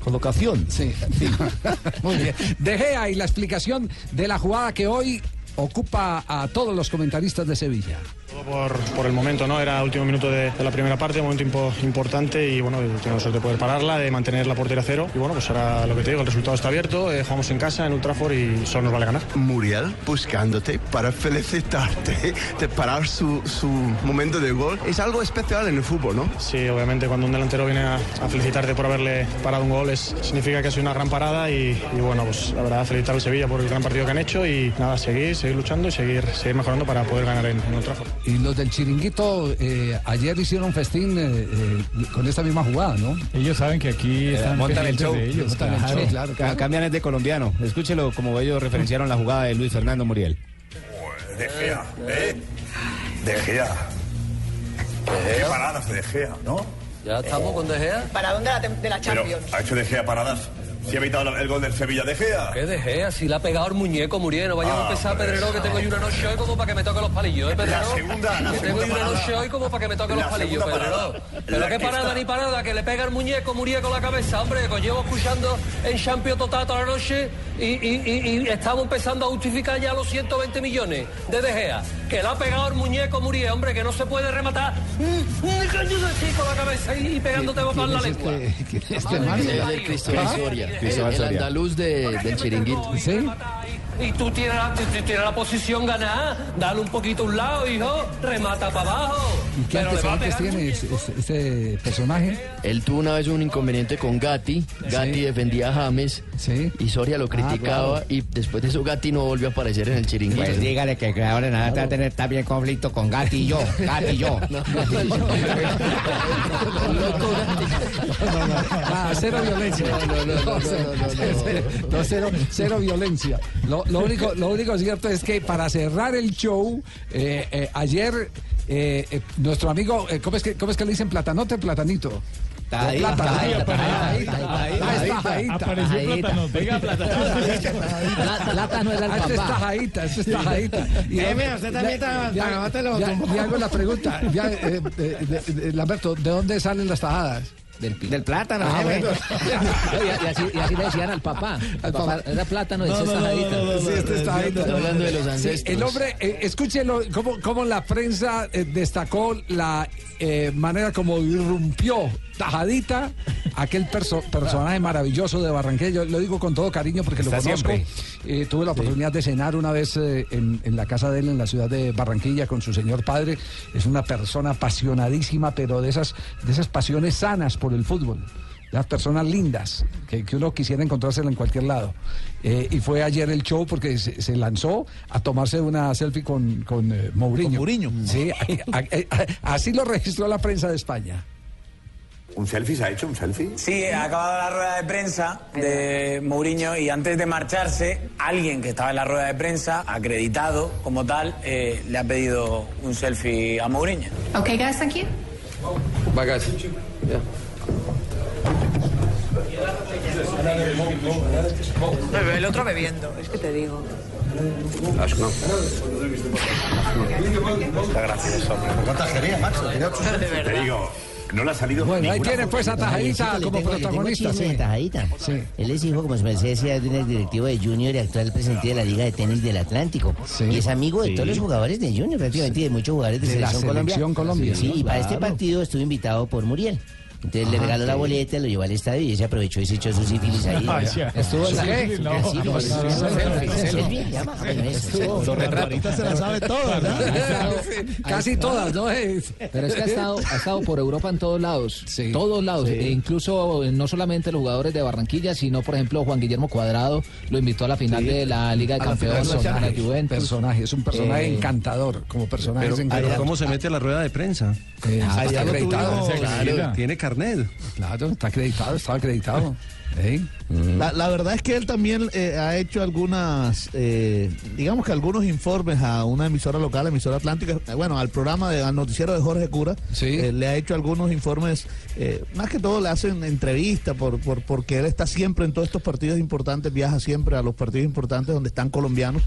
colocación. Sí. Muy bien. De Gea y la explicación de la jugada que hoy ocupa a todos los comentaristas de Sevilla. Todo por, por el momento, ¿no? Era último minuto de, de la primera parte, un momento impo- importante y bueno, tengo la suerte de poder pararla, de mantener la portería cero. Y bueno, pues ahora lo que te digo, el resultado está abierto, eh, jugamos en casa, en Ultrafor y solo nos vale ganar. Muriel buscándote para felicitarte de parar su, su momento de gol. Es algo especial en el fútbol, ¿no? Sí, obviamente cuando un delantero viene a, a felicitarte por haberle parado un gol es- significa que ha sido una gran parada y, y bueno, pues la verdad felicitar al Sevilla por el gran partido que han hecho y nada, seguir, seguir luchando y seguir, seguir mejorando para poder ganar en, en Ultrafor. Y los del chiringuito eh, ayer hicieron festín eh, eh, con esta misma jugada, ¿no? Ellos saben que aquí Eh, están montan el show. de ellos. montan el claro. show, claro, claro. Cambian es de colombiano. Escúchelo como ellos referenciaron la jugada de Luis Fernando Muriel. De Gea, ¿eh? De Gea. Qué paradas de Gea, ¿no? Ya estamos con De Gea. ¿Para dónde la, de la Pero Champions? ha hecho De Gea paradas. Si ha evitado el gol del Sevilla de Gea. ¿Qué De Gea? Si le ha pegado el muñeco Muriel. No vayamos Ah, a empezar, Pedrero, que tengo yo una noche hoy como para que me toque los palillos, ¿eh, Pedrero? La segunda, la que tengo yo una noche hoy como para que me toque los palillos, Pedrero. Pero La qué que parada está- ni parada, que le pega el muñeco Muriel con la cabeza, hombre, que os llevo escuchando en Champions Total toda la noche y, y- y- y estamos empezando a justificar ya los 120 millones de De Gea. Que le ha pegado el muñeco Muriel, hombre, que no se puede rematar mm, mm, así con la cabeza y, y pegándote boca en la lengua. Este. Soria, Cristóbal el Soria. andaluz de, del chiringuito. Y tú tienes, la- tú tienes la posición ganada, dale un poquito a un lado, hijo, remata para abajo. ¿Y qué antecedentes tiene ese, ese- ese personaje? Él tuvo una vez un inconveniente con Gatti. Gatti defendía a James. Y Soria lo criticaba. claro. Y después de eso, Gatti no volvió a aparecer en el chiringuito. Pues dígale que ahora en adelante va a tener también conflicto con Gatti y yo. Gatti y yo. Ah, cero violencia. No, cero, cero violencia. Lo, lo único, lo único cierto es que para cerrar el show, eh, eh, ayer eh, eh, nuestro amigo, eh, ¿cómo, es que, ¿cómo es que le dicen platanote platanito? Tajadita, Plátano. tajadita, tajadita, Ah, es tajadita. Apareció Plátano. Venga, Plátano era el Ah, este es tajadita, este es tajadita. Eh, mira, usted también está- tumbó. y hago la pregunta, eh, eh, Lamberto, ¿de dónde salen las tajadas? Del, plátano. Ah, eh, bueno. y, y así, y así le decían al papá. El papá era plátano y No, ese no, es no, tajadita. no, no, no, Sí, este es tajadita. Está hablando de los Sí, ancestros. el hombre, eh, escúchelo, cómo, cómo la prensa eh, destacó la eh, manera como irrumpió tajadita aquel perso- personaje maravilloso de Barranquilla. Yo lo digo con todo cariño porque lo conozco. Eh, tuve la oportunidad de cenar una vez eh, en, en la casa de él en la ciudad de Barranquilla con su señor padre. Es una persona apasionadísima, pero de esas, de esas pasiones sanas por el fútbol. Las personas lindas, que, que uno quisiera encontrársela en cualquier lado. Eh, y fue ayer el show porque se, se lanzó a tomarse una selfie con, con eh, Mourinho. Sí, así lo registró la prensa de España. ¿Un selfie se ha hecho? ¿Un selfie? Sí, ha acabado la rueda de prensa de Mourinho y antes de marcharse, alguien que estaba en la rueda de prensa, acreditado como tal, eh, le ha pedido un selfie a Mourinho. Okay, guys, thank you. Bye, guys. Yeah. El otro bebiendo, es que te digo. Muchas gracias, hombre. ¿Cuántas tajería, Max? Te digo, no le ha salido Bueno, ahí tiene pues a. Tajadita como tengo- protagonista. sí. Tajadita. Él es hijo, como se me decía, de un directivo de Junior y actual presidente de la Liga de Tenis del Atlántico. Y es amigo de Sí. todos los jugadores de Junior, prácticamente, y de muchos jugadores de, De la Selección Colombia. Selección Colombia, Sí, ¿no? y para este partido estuve invitado por Muriel. Entonces le Ah, regaló la sí. boleta, lo llevó al estadio y ese aprovechó y se echó su sífilis ahí. Ya. ¿Estuvo en la qué? Sí, No, sí, no, no, no, no, no, no. Ahorita se la sabe toda, ¿verdad? Casi todas, ¿no? Pero es que ha estado, ha estado por Europa en todos lados. Todos lados. Sí. E incluso eh, no solamente los jugadores de Barranquilla, sino, por ejemplo, Juan Guillermo Cuadrado lo invitó a la final de la Liga de Campeones la Juventus. Personaje, es un personaje Eh, encantador. Como personaje Pero. ¿cómo se mete a la rueda de prensa? Eh, está Allá acreditado. tiene carnet. Claro, está acreditado, estaba acreditado. Ey. La, la verdad es que él también eh, ha hecho algunas, eh, digamos que algunos informes a una emisora local, emisora atlántica, eh, bueno, al programa, de, al noticiero de Jorge Cura, eh, le ha hecho algunos informes, eh, más que todo le hacen entrevistas por, por, porque él está siempre en todos estos partidos importantes, viaja siempre a los partidos importantes donde están colombianos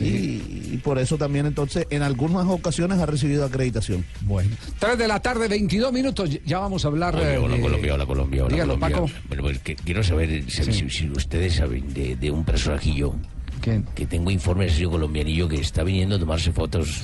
y, y por eso también entonces en algunas ocasiones ha recibido acreditación. Bueno. 3 de la tarde, 22 minutos, ya vamos a hablar. Hola, eh, hola, de- Colombia, hola, Colombia, hola, Dígalo, Colombia. Paco. Bueno, pues, quiero saber si, si- si ustedes saben de, de un personajillo que tengo informes de colombianillo que está viniendo a tomarse fotos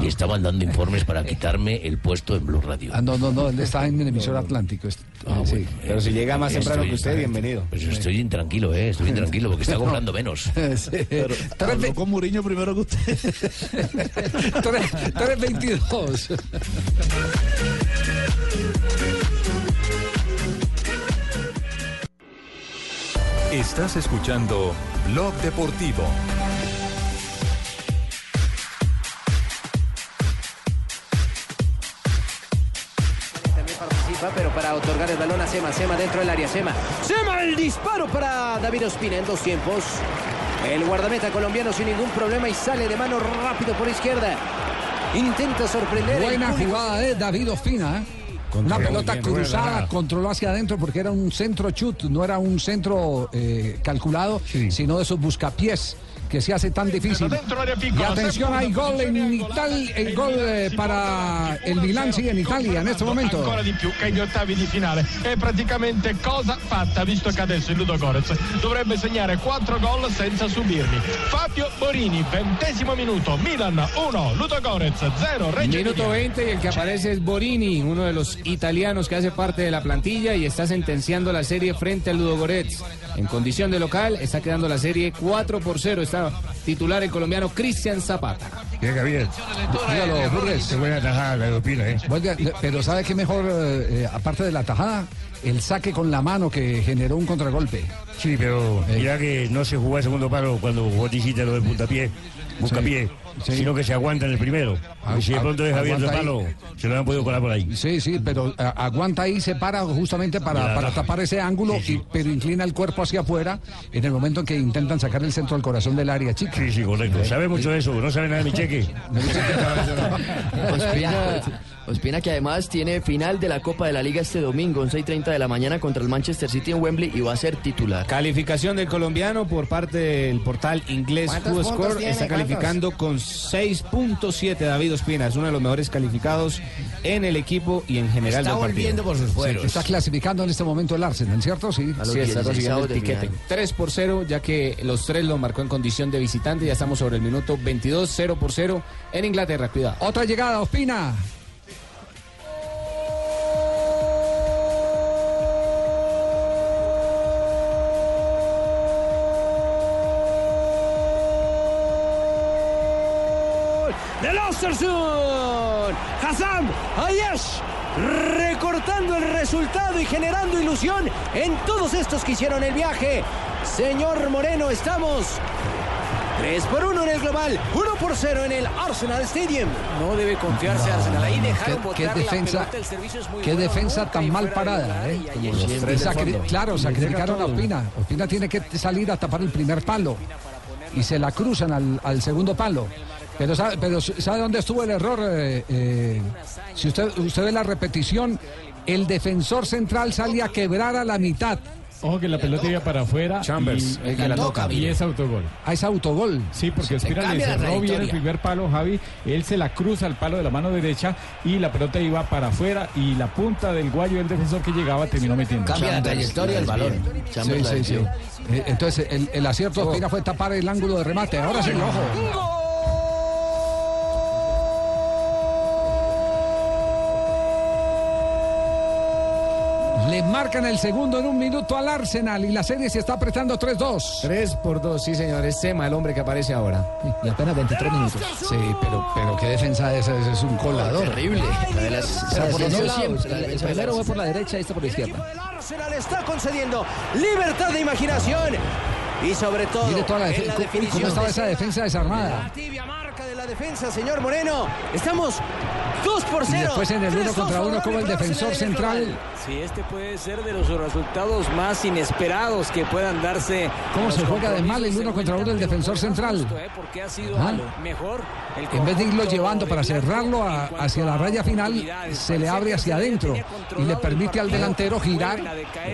y está mandando informes para quitarme el puesto en Blue Radio. Ah, no, no, no, él está en el emisor Atlántico. est- Ah, sí. bueno, Pero si llega más temprano que usted, bienvenido. Pues estoy intranquilo, ¿eh? Estoy intranquilo porque está cobrando menos. Pero habló con Muriño primero que usted. 322. Estás escuchando Blog Deportivo. También participa, pero para otorgar el balón a Sema. Sema dentro del área. Sema. Sema el disparo para David Ospina en dos tiempos. El guardameta colombiano sin ningún problema y sale de mano rápido por izquierda. Intenta sorprender. el Buena jugada de David Ospina. ¿eh? Una pelota bien, cruzada, tajada. controló hacia adentro porque era un centro chut, no era un centro eh, calculado, sino de esos buscapiés que se hace tan difícil. Y atención, hay gol en Italia, el gol eh, para el Milan, sí, en Italia en este momento. Ancora di più che agli ottavi di finale. È praticamente cosa fatta visto che adesso il Ludo Gorez dovrebbe segnare 4 gol senza subirli. Fabio Borini, ventesimo minuto, Milan 1, Ludo Gorez 0, Reggio Minuto 20 y el que aparece es Borini, uno de los italianos que hace parte de la plantilla y está sentenciando la serie frente al Ludogorets. En condición de local está quedando la serie 4 por 0. Está titular el colombiano Cristian Zapata. Bien. Dígalo. Qué buena tajada la de Opina, ¿eh? Oiga, pero ¿sabe qué mejor, eh, eh, aparte de la tajada? El saque con la mano que generó un contragolpe. Sí, pero mira que no se jugó el segundo palo cuando dijiste lo del puntapié, buscapié, Sí. Sino que se aguanta en el primero. Ah, y si de ah, pronto deja abierto el palo, ahí. se lo han podido colar por ahí. Sí, sí, pero eh, aguanta ahí, se para justamente para, Ya, para ya. tapar ese ángulo, y- pero inclina el cuerpo hacia afuera en el momento en que intentan sacar el centro al corazón del área chica. Sí, sí, correcto. Sabe mucho de eso, no sabe nada de mi cheque. Ospina, Ospina que además tiene final de la Copa de la Liga este domingo, 11 y 30 de la mañana contra el Manchester City en Wembley y va a ser titular. Calificación del colombiano por parte del portal inglés ¿Cuántos Score está ¿Cuántos? calificando con 6.7 David Ospina, es uno de los mejores calificados en el equipo y en general del partido. Sí, está clasificando en este momento el Arsenal, ¿cierto? Sí. Sí, está consiguiendo el tiquete. 3 por 0, ya que los tres lo marcó en condición de visitante. Ya estamos sobre el minuto 22, 0 por 0 en Inglaterra. Cuidado. Otra llegada, Ospina. Ostersund. Hassan Ayesh recortando el resultado y generando ilusión en todos estos que hicieron el viaje. Señor Moreno, estamos 3 por 1 en el global, 1 por 0 en el Arsenal Stadium. No debe confiarse Arsenal. Ahí dejaron qué, qué botar la defensa, pelota, el servicio es muy qué bueno, defensa tan mal parada. ¿eh? Como los tres sacri- claro, sacrificaron a. Ospina. Ospina tiene que salir a tapar el primer palo y se la cruzan al, al segundo palo. Pero sabe, pero ¿sabe dónde estuvo el error? Eh, eh, si usted, usted ve la repetición, el defensor central sale a quebrar a la mitad. Ojo que la pelota iba para afuera. Chambers, y, el que la toca, y es autogol. Ah, es autogol. Sí, porque Se Ospina le cerró bien el primer palo, Javi. Él se la cruza al palo de la mano derecha y la pelota iba para afuera y la punta del guayo del defensor que llegaba terminó metiendo. Cambia la trayectoria del balón. Sí, sí, sí. Eh, Entonces, el, el acierto de Ospina fue tapar el ángulo de remate. Ahora sí, ojo. Le marcan el segundo en un minuto al Arsenal y la serie se está apretando 3-2. 3 por 2, sí señor, es Sema el hombre que aparece ahora. Y apenas 23 minutos. Sí, pero, pero qué defensa es, es, es un colador. Terrible. La de las- Pero por los dos siempre, lados. la El, el primero va por la derecha y este por la izquierda. Arsenal está concediendo libertad de imaginación. Y sobre todo Mire toda la en la ¿Cómo- definición ¿Cómo estaba de esa defensa desarmada? La tibia marca de la defensa, señor Moreno. Estamos 2 por Y 0. después en el uno contra uno como el defensor central. Sí, este puede ser de los resultados más inesperados que puedan darse. ¿Cómo se los juega de mal el compromisos, uno contra uno el defensor central? ¿eh? Porque ha sido ¿Ah? mejor el En vez de irlo llevando para cerrarlo a- hacia la raya final, se le abre hacia adentro y le permite al delantero girar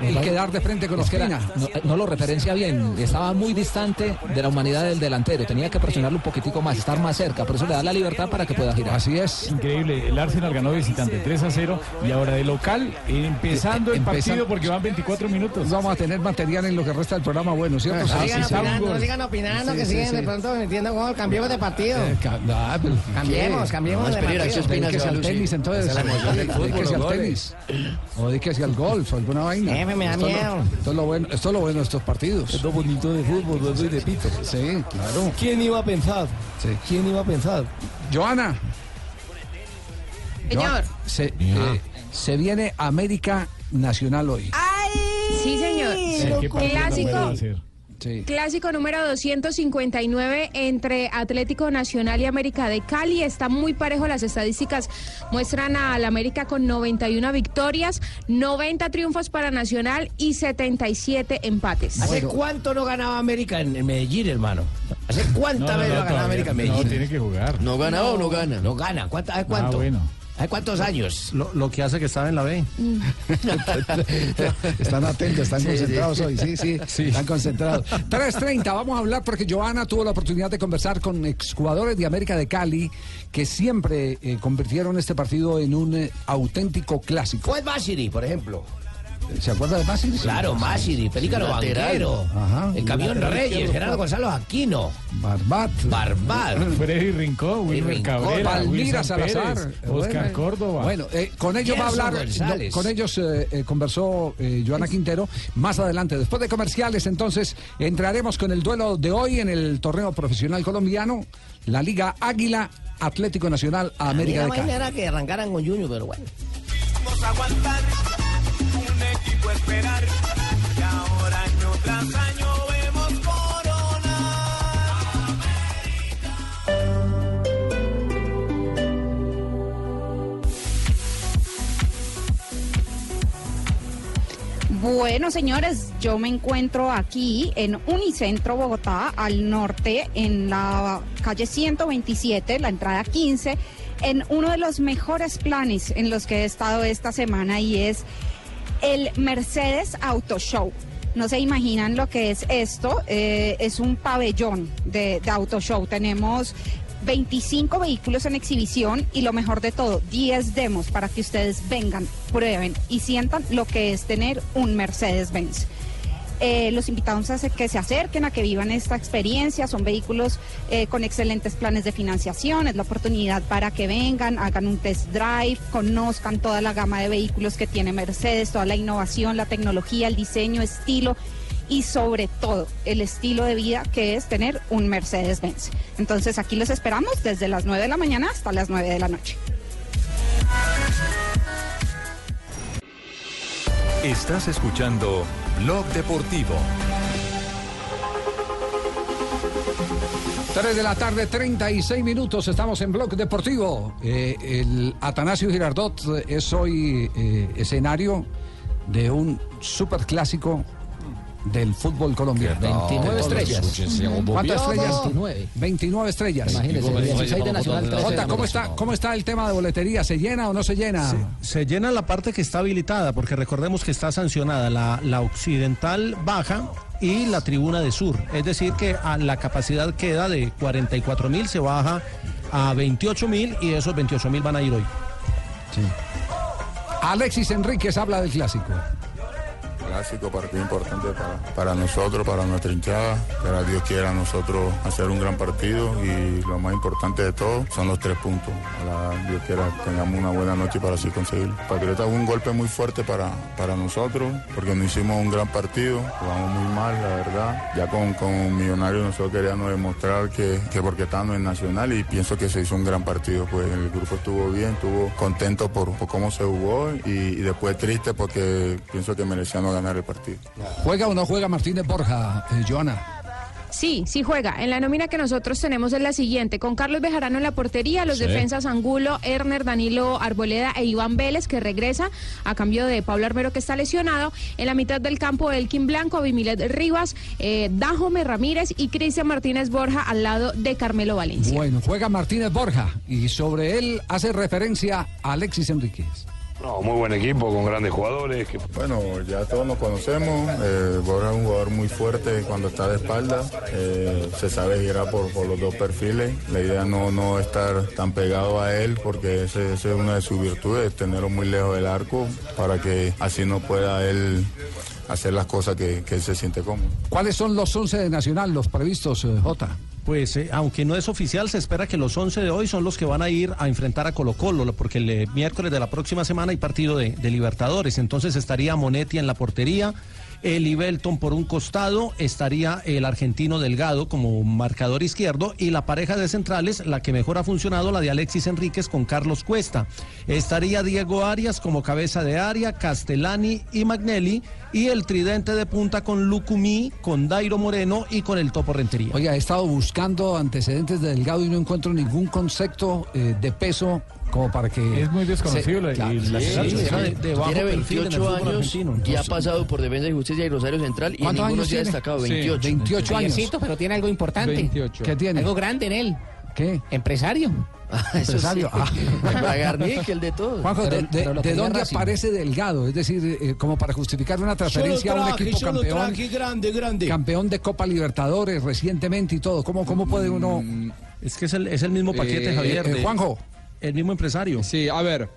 y quedar de frente con Es que no, no lo referencia bien, estaba muy distante de la humanidad del delantero, tenía que presionarlo un poquitico más, estar más cerca, por eso le da la libertad para que pueda girar. Así es. Increíble, el Arsenal ganó visitante 3 a 0 y ahora de local empezando el Empezan- partido porque van 24 minutos. Vamos a tener material en lo que resta del programa, bueno, ¿cierto? Ah, Sí, sí, sí, opinando, gol. sigan opinando, que sí, siguen sí. de pronto metiendo gol. Cambiemos de partido. Eh, ca- no, pero Cambiemos, ¿qué? cambiemos No, de espera, partido. Dedíquese se al tenis, entonces. Dedíquese al tenis. O dedíquese al golf, o alguna vaina. Me da miedo. Esto es lo bueno, esto es lo bueno de estos partidos. De fútbol, lo doy de pito. Sí, claro. ¿Quién iba a pensar? ¿Quién iba a pensar? Joana. Señor. Se, eh, se viene América Nacional hoy. Sí, señor. Sí, ¿qué partido Clásico. Sí. Clásico número 259 entre Atlético Nacional y América de Cali. Está muy parejo. Las estadísticas muestran al América con 91 victorias, 90 triunfos para Nacional y 77 empates. ¿Hace cuánto no ganaba América en, en Medellín, hermano? ¿Hace cuántas veces no, ha ganado América en Medellín? No, tiene que jugar. ¿No gana o no gana? No gana. ¿Cuánto, ¿Hace cuánto? Ah, bueno. ¿Hace cuántos años? Lo, lo que hace que estaba en la B. Están atentos, están Sí, concentrados sí. hoy, sí, sí, están concentrados. 3.30, vamos a hablar porque Joana tuvo la oportunidad de conversar con exjugadores de América de Cali que siempre eh, convirtieron este partido en un eh, auténtico clásico. Fue Bashiri, por ejemplo. ¿Se acuerda de Masiri? Claro, Masiri, Pelícano. Banquero, Ajá. el Camión Reyes, izquierdo. Gerardo Gonzalo Aquino, Barbat, Barbat, Freddy Rincón, Wilmer Cabrera, Palmira Salazar, Pérez, bueno, Oscar Córdoba. Bueno, eh, con ellos va a hablar, no, con ellos eh, eh, conversó eh, Joana Quintero más adelante. Después de comerciales, entonces, entraremos con el duelo de hoy en el torneo profesional colombiano, la Liga Águila Atlético Nacional a América la de Cali. era que arrancaran con Junior, pero bueno. Y ahora año tras año vemos corona. Bueno, señores, yo me encuentro aquí en Unicentro Bogotá, al norte, en la calle 127, la entrada 15, en uno de los mejores planes en los que he estado esta semana y es el Mercedes Auto Show. No se imaginan lo que es esto, eh, es un pabellón de, Auto Show. Tenemos 25 vehículos en exhibición y lo mejor de todo, 10 demos para que ustedes vengan, prueben y sientan lo que es tener un Mercedes-Benz. Eh, los invitamos a que se acerquen, a que vivan esta experiencia. Son vehículos eh, con excelentes planes de financiación. Es la oportunidad para que vengan, hagan un test drive, conozcan toda la gama de vehículos que tiene Mercedes, toda la innovación, la tecnología, el diseño, estilo y sobre todo el estilo de vida que es tener un Mercedes-Benz. Entonces aquí los esperamos desde las 9 de la mañana hasta las 9 de la noche. Estás escuchando Blog Deportivo. 3 de la tarde, 36 minutos, estamos en Blog Deportivo. Eh, el Atanasio Girardot es hoy eh, escenario de un superclásico del fútbol colombiano. 29 estrellas. ¿Cuántas estrellas? 29. 29 estrellas. Imagínese, 16 de Nacional, 13 de Jota, ¿cómo está, ¿cómo está el tema de boletería? ¿Se llena o no se llena? Se llena la parte que está habilitada, porque recordemos que está sancionada la, la occidental baja y la tribuna de sur. Es decir, que a la capacidad queda de 44 mil, se baja a 28 mil y esos 28 mil van a ir hoy. Alexis Enríquez habla del clásico. Clásico, partido importante para, para nosotros, para nuestra hinchada. Para Dios quiera nosotros hacer un gran partido y lo más importante de todo son los tres puntos. Ojalá Dios quiera tengamos una buena noche para así conseguirlo. Patriota fue un golpe muy fuerte para, para nosotros porque no hicimos un gran partido, jugamos muy mal, la verdad. Ya con, con Millonarios nosotros queríamos demostrar que, que porque estábamos en Nacional y pienso que se hizo un gran partido. Pues el grupo estuvo bien, estuvo contento por, por cómo se jugó y, y después triste porque pienso que merecíamos ganar el partido. ¿Juega o no juega Martínez Borja, eh, Joana? Sí, sí juega. En la nómina que nosotros tenemos es la siguiente, con Carlos Bejarano en la portería, los Sí. defensas Angulo, Erner, Danilo Arboleda e Iván Vélez, que regresa a cambio de Pablo Armero, que está lesionado. En la mitad del campo, Elkin Blanco, Abimilet Rivas, eh, Dajome Ramírez y Cristian Martínez Borja al lado de Carmelo Valencia. Bueno, juega Martínez Borja y sobre él hace referencia a Alexis Enríquez. No, muy buen equipo, con grandes jugadores. Bueno, ya todos nos conocemos. Eh, Borja es un jugador muy fuerte cuando está de espalda. Eh, se sabe girar por, por los dos perfiles. La idea no, no estar tan pegado a él porque esa esa es una de sus virtudes, tenerlo muy lejos del arco para que así no pueda él hacer las cosas que, que él se siente cómodo. ¿Cuáles son los 11 de Nacional, los previstos, eh, Jota? Pues eh, aunque no es oficial, se espera que los 11 de hoy son los que van a ir a enfrentar a Colo Colo, porque el eh, miércoles de la próxima semana hay partido de, de Libertadores. Entonces estaría Monetti en la portería, Eli Belton por un costado, estaría el argentino Delgado como marcador izquierdo y la pareja de centrales, la que mejor ha funcionado, la de Alexis Enríquez con Carlos Cuesta. Estaría Diego Arias como cabeza de área, Castellani y Magnelli y el tridente de punta con Lucumí, con Dairo Moreno y con el Topo Rentería. Oiga, he estado buscando antecedentes de Delgado y no encuentro ningún concepto eh, de peso como para que... Es muy desconocido la- Claro, y la- sí, Sí, de- de Tiene perfil en el 28 fútbol años y ha pasado por Defensa y Justicia y Rosario Central y en ¿Cuántos ninguno años se ha destacado. Sí, 28. 28 años. Pero tiene algo importante. 28. ¿Qué tiene? Algo grande en él. ¿Qué? Empresario. Empresario. Ah. Bragarnik, el de todos. Juanjo, Pero- ¿de, de- pero lo de quería dónde Racing. aparece Delgado? Es decir, eh, como para justificar una transferencia a un equipo campeón. grande, grande. Campeón de Copa Libertadores recientemente y todo. ¿Cómo, cómo puede uno...? Es que es el, es el mismo paquete, Eh, Javier. eh, de- Juanjo. El mismo empresario. Sí, a ver.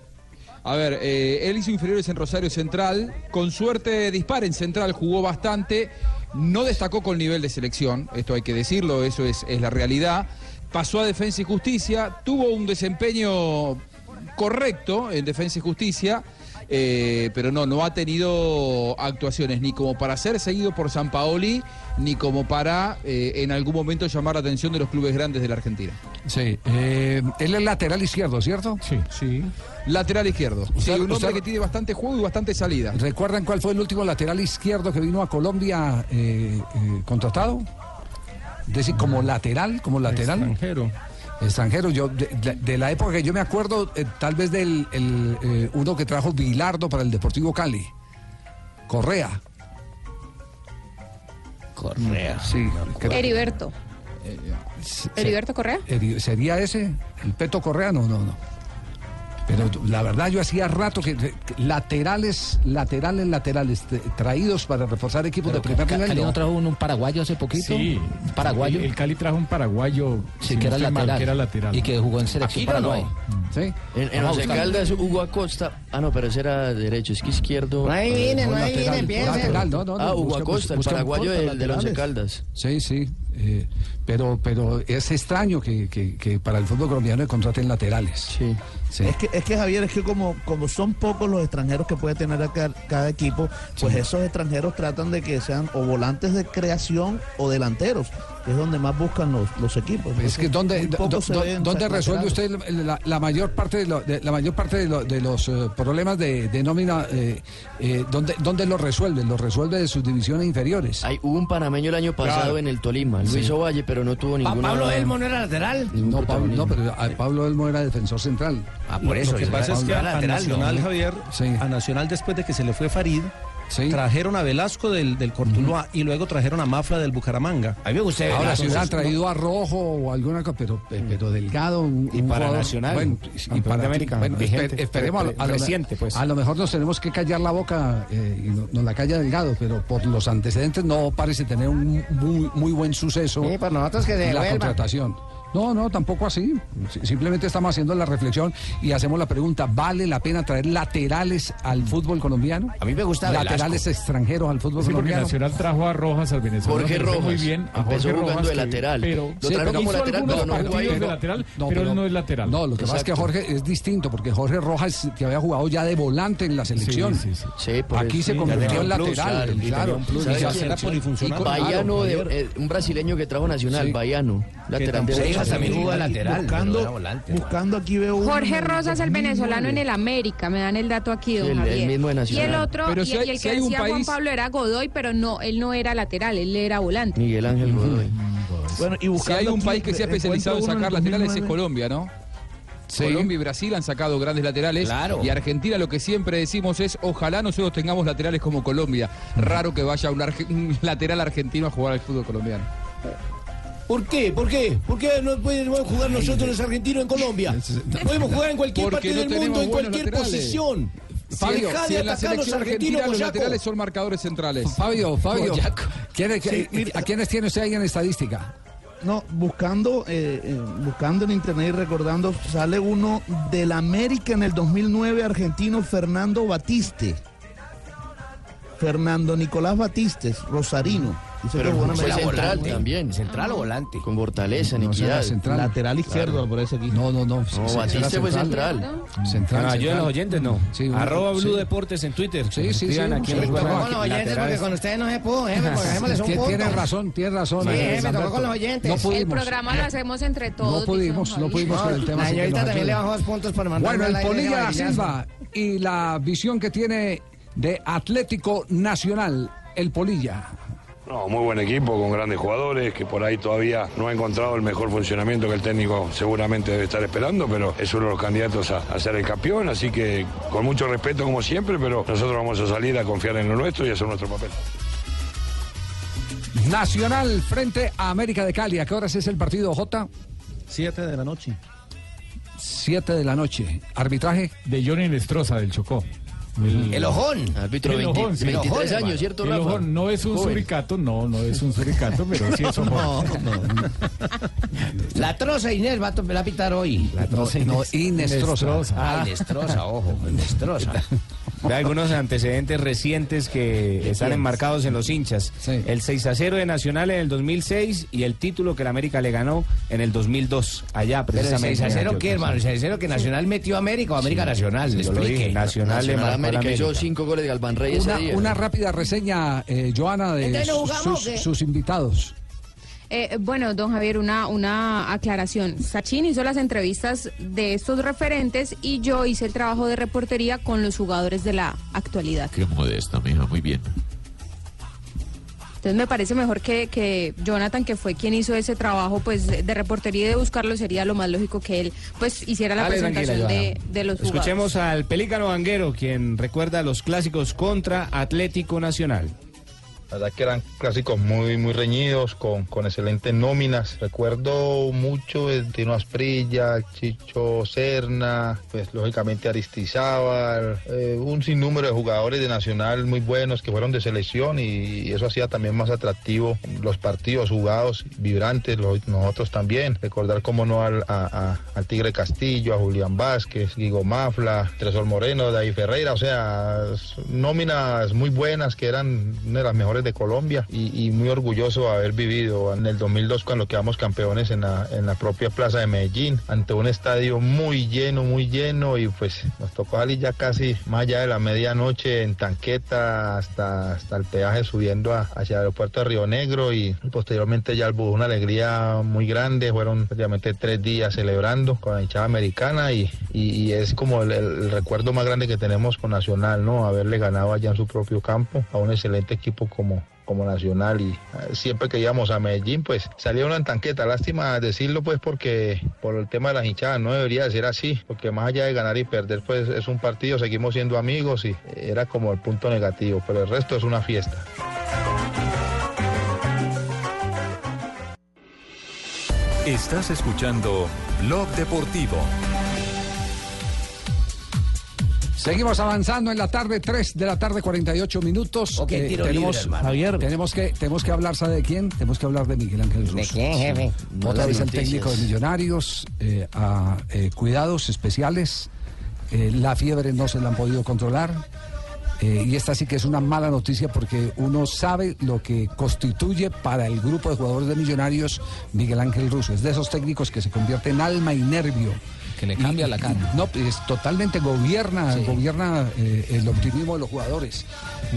A ver, eh, él hizo inferiores en Rosario Central. Con suerte dispara en Central, jugó bastante. No destacó con nivel de selección, esto hay que decirlo, eso es, es la realidad. Pasó a Defensa y Justicia, tuvo un desempeño correcto en Defensa y Justicia, eh, pero no, no ha tenido actuaciones ni como para ser seguido por San Paoli, ni como para eh, en algún momento llamar la atención de los clubes grandes de la Argentina. Sí, eh, él es lateral izquierdo, ¿cierto? Sí. Sí. Lateral izquierdo. Sí, un hombre usted- que tiene bastante juego y bastante salida. ¿Recuerdan cuál fue el último lateral izquierdo que vino a Colombia eh, eh, contratado? Es decir, como lateral, como lateral. Extranjero. Extranjero, yo de, de- de la época que yo me acuerdo, eh, tal vez del el, eh, uno que trajo Bilardo para el Deportivo Cali. Correa. Correa. Sí. creo- Heriberto. se- Heriberto Correa. ¿Sería ese? ¿El Peto Correa? No, no, no. Pero la verdad yo hacía rato que, que laterales, laterales, laterales te- traídos para reforzar equipos de primer Ca- nivel. Cali no. trajo un, un paraguayo hace poquito. Sí. Un paraguayo. El, el Cali trajo un paraguayo. Sí, si que no era estoy mal, lateral. que era lateral. Y que jugó en selección Aquino no. Paraguay. Sí. En, en buscarlo. Caldas, Hugo Acosta. Ah, no, pero ese era derecho, es que izquierdo. No ahí viene, no ahí lateral, viene, lateral, Ah, Hugo Acosta, el paraguayo del, del Once. Caldas. Sí, sí. Eh, pero, pero es extraño que, que- que para el fútbol colombiano contraten laterales. Sí. Sí. Es que, es que Javier, es que como, como son pocos los extranjeros que puede tener acá cada equipo, pues esos extranjeros tratan de que sean o volantes de creación o delanteros, es donde más buscan los, los equipos. Es que muy do- do- se do- ven ¿dónde resuelve usted la, la mayor parte de, lo- de- la mayor parte de, lo- de los eh, problemas de, de nómina? Eh, eh, ¿dónde, ¿Dónde los resuelve? Los resuelve de sus divisiones inferiores. Hay, hubo un panameño el año pasado Claro. en el Tolima, Luis Sí. Ovalle, pero no tuvo ninguna. Pablo Elmo no era lateral. No, Pablo, no, pero ah, Pablo Elmo era defensor central. Ah, por eso. Lo que pasa es que a lateral, ¿no? Nacional, Javier, a Nacional después de que se le fue Farid, trajeron a Velasco del, del Cortuluá y luego trajeron a Mafla del Bucaramanga. A mí me gusta Ahora, Velasco. si hubieran traído a Rojo o alguna cosa, pero, pero Delgado. Un, Y un para jugador- Nacional, bueno, y para América, bueno, vigente, esper- esperemos a, lo- a lo- reciente, pues. a lo mejor nos tenemos que callar la boca eh, y no- nos la calla Delgado, pero por los antecedentes no parece tener un muy, muy buen suceso. Sí, por nosotros que se la contratación. No, no, tampoco así. Si- Simplemente estamos haciendo la reflexión y hacemos la pregunta, ¿vale la pena traer laterales al fútbol colombiano? A mí me gusta Laterales extranjeros al fútbol Sí, porque colombiano. Nacional trajo a Rojas al Venezolano. Jorge Rojas. Muy bien. A Empezó Jorge jugando Rojas, de que- lateral. Pero, Lo trajo como hizo lateral, pero no de lateral, No, pero él no es lateral. No, lo que pasa es que. Jorge es distinto, porque Jorge Rojas que había jugado ya de volante en la selección. Sí, sí, sí. Sí, por Aquí se Sí, convirtió en lateral, claro, un plus. Y ¿Sabe ya quién? era polifuncional. Baiano, de- Claro, un brasileño que trajo Nacional, Sí. Baiano. Lateral derecho. También Sí, juega lateral, buscando- volante. Buscando aquí veo Jorge Rosas, el 2009. venezolano en el América, me dan el dato aquí, don Sí, el- el Javier. mismo de y el otro, Pero y, si hay- y el si que decía Juan Pablo era Godoy, pero no, él no era lateral, él era volante. Miguel Ángel Godoy. Bueno, y Si buscando hay un aquí, país que se ha especializado en sacar laterales es 2009. Colombia, ¿no? Colombia y Brasil han sacado grandes laterales. Y Argentina lo que siempre decimos es, ojalá nosotros tengamos laterales como Colombia. Raro que vaya un, arge- un lateral argentino a jugar al fútbol colombiano. ¿Por qué? ¿Por qué? ¿Por qué no podemos jugar nosotros los argentinos en Colombia? Podemos jugar en cualquier parte no del mundo, en cualquier laterales. posición. Fabio, Dejá si de en la atacar a los selección argentinos, argentina los boyaco. laterales son marcadores centrales. Fabio, Fabio, Boyaco. ¿quién- Sí, mira. ¿a quiénes tiene usted ahí en estadística? No, buscando, eh, eh, buscando en internet y recordando, sale uno del América en el 2009 argentino Fernando Batiste. Fernando Nicolás Batistes, Rosarino. Pero en fue central también. ¿Central o volante? Con fortaleza, No será Niquidad. central. Lateral izquierdo, por eso aquí. No, no, no. No, será Batiste fue central. Central, Ah, yo de central. los oyentes no. Sí, Arroba sí. Blue Deportes en Twitter. Sí, sí, sí, a con los oyentes porque con ustedes no se pudo. Tiene razón, tiene razón. Sí, jefe, tocó con los oyentes. No El programa lo hacemos entre todos. No pudimos, no pudimos con el tema. Nos también le dos puntos por mandar Bueno, el Polilla da Silva y la visión que tiene de Atlético Nacional, el Polilla. No, muy buen equipo, con grandes jugadores, que por ahí todavía no ha encontrado el mejor funcionamiento que el técnico seguramente debe estar esperando, pero es uno de los candidatos a, a ser el campeón, así que con mucho respeto como siempre, pero nosotros vamos a salir a confiar en lo nuestro y hacer nuestro papel. Nacional frente a América de Cali. ¿A qué horas es el partido, J? Siete de la noche. 7 de la noche. Arbitraje. De Johnny Lestroza, del Chocó. El ojón. Árbitro El 20 ojón, sí. 23 El ojón, años, ¿cierto, El Rafa? ojón no es un Joven. suricato, no, no es un suricato, pero sí es ojón. La troza Inés va a, to- va a pitar hoy. La troza No, Inés. Inestrosa. Ah, Inestrosa, ojo, Inestrosa. Ve algunos antecedentes recientes que están enmarcados en los hinchas. El 6 a 0 de Nacional en el 2006 y el título que la América le ganó en el 2002, allá Pero el precisamente. 6 a en 0 Antioquia. qué, hermano? El 6 a 0 que Nacional metió a América o América Sí, Nacional. yo lo Explique. dije, Nacional le Nacional la América hizo América. cinco goles de Galván Reyes Una, ese día. una rápida reseña, eh, Joana, de Entonces, ¿no jugamos sus, sus invitados. Eh, bueno, don Javier, una, una aclaración. Sachin hizo las entrevistas de estos referentes y yo hice el trabajo de reportería con los jugadores de la actualidad. Qué modesta, mija, muy bien. Entonces me parece mejor que, que Jonathan, que fue quien hizo ese trabajo pues de reportería y de buscarlo, sería lo más lógico que él pues hiciera la Dale, presentación de, de los jugadores. Escuchemos al Pelícano Vanguero, quien recuerda los clásicos contra Atlético Nacional. La verdad que eran clásicos muy, muy reñidos, con, con excelentes nóminas. Recuerdo mucho el Tino Asprilla, Chicho Serna, pues lógicamente Aristizábal, eh, un sinnúmero de jugadores de Nacional muy buenos que fueron de selección y, eso hacía también más atractivo los partidos jugados, vibrantes, nosotros también. Recordar cómo no al, al Tigre Castillo, a Julián Vázquez, Guigo Mafla, Tresor Moreno, David Ferreira, o sea, nóminas muy buenas que eran de las mejores de Colombia y, muy orgulloso de haber vivido en el 2002 cuando quedamos campeones en la, en la propia plaza de Medellín ante un estadio muy lleno, muy lleno y pues nos tocó salir ya casi más allá de la medianoche en tanqueta hasta, hasta el peaje subiendo hacia el aeropuerto de Río Negro y, posteriormente ya el una alegría muy grande, fueron prácticamente tres días celebrando con la hinchada americana y, y- y es como el, el recuerdo más grande que tenemos con Nacional, ¿no? Haberle ganado allá en su propio campo a un excelente equipo como, como Nacional y eh, siempre que íbamos a Medellín pues salía en tanqueta, lástima decirlo pues porque por el tema de las hinchadas no debería de ser así, porque más allá de ganar y perder pues es un partido, seguimos siendo amigos y era como el punto negativo, pero el resto es una fiesta. Estás escuchando Blog Deportivo. Seguimos avanzando en la tarde, 3 de la tarde, 48 minutos. Ok, Eh, tiro tenemos, libre. Javier, tenemos que, tenemos que hablar, ¿sabe de quién? Tenemos que hablar de Miguel Ángel Russo. ¿De quién, jefe? Sí. Otra vez el técnico de Millonarios eh, a eh, cuidados especiales. Eh, la fiebre no se la han podido controlar. Eh, y esta sí que es una mala noticia porque uno sabe lo que constituye para el grupo de jugadores de Millonarios Miguel Ángel Russo. Es de esos técnicos que se convierte en alma y nervio Que le cambia la cara. No, es totalmente gobierna, gobierna eh, el optimismo de los jugadores.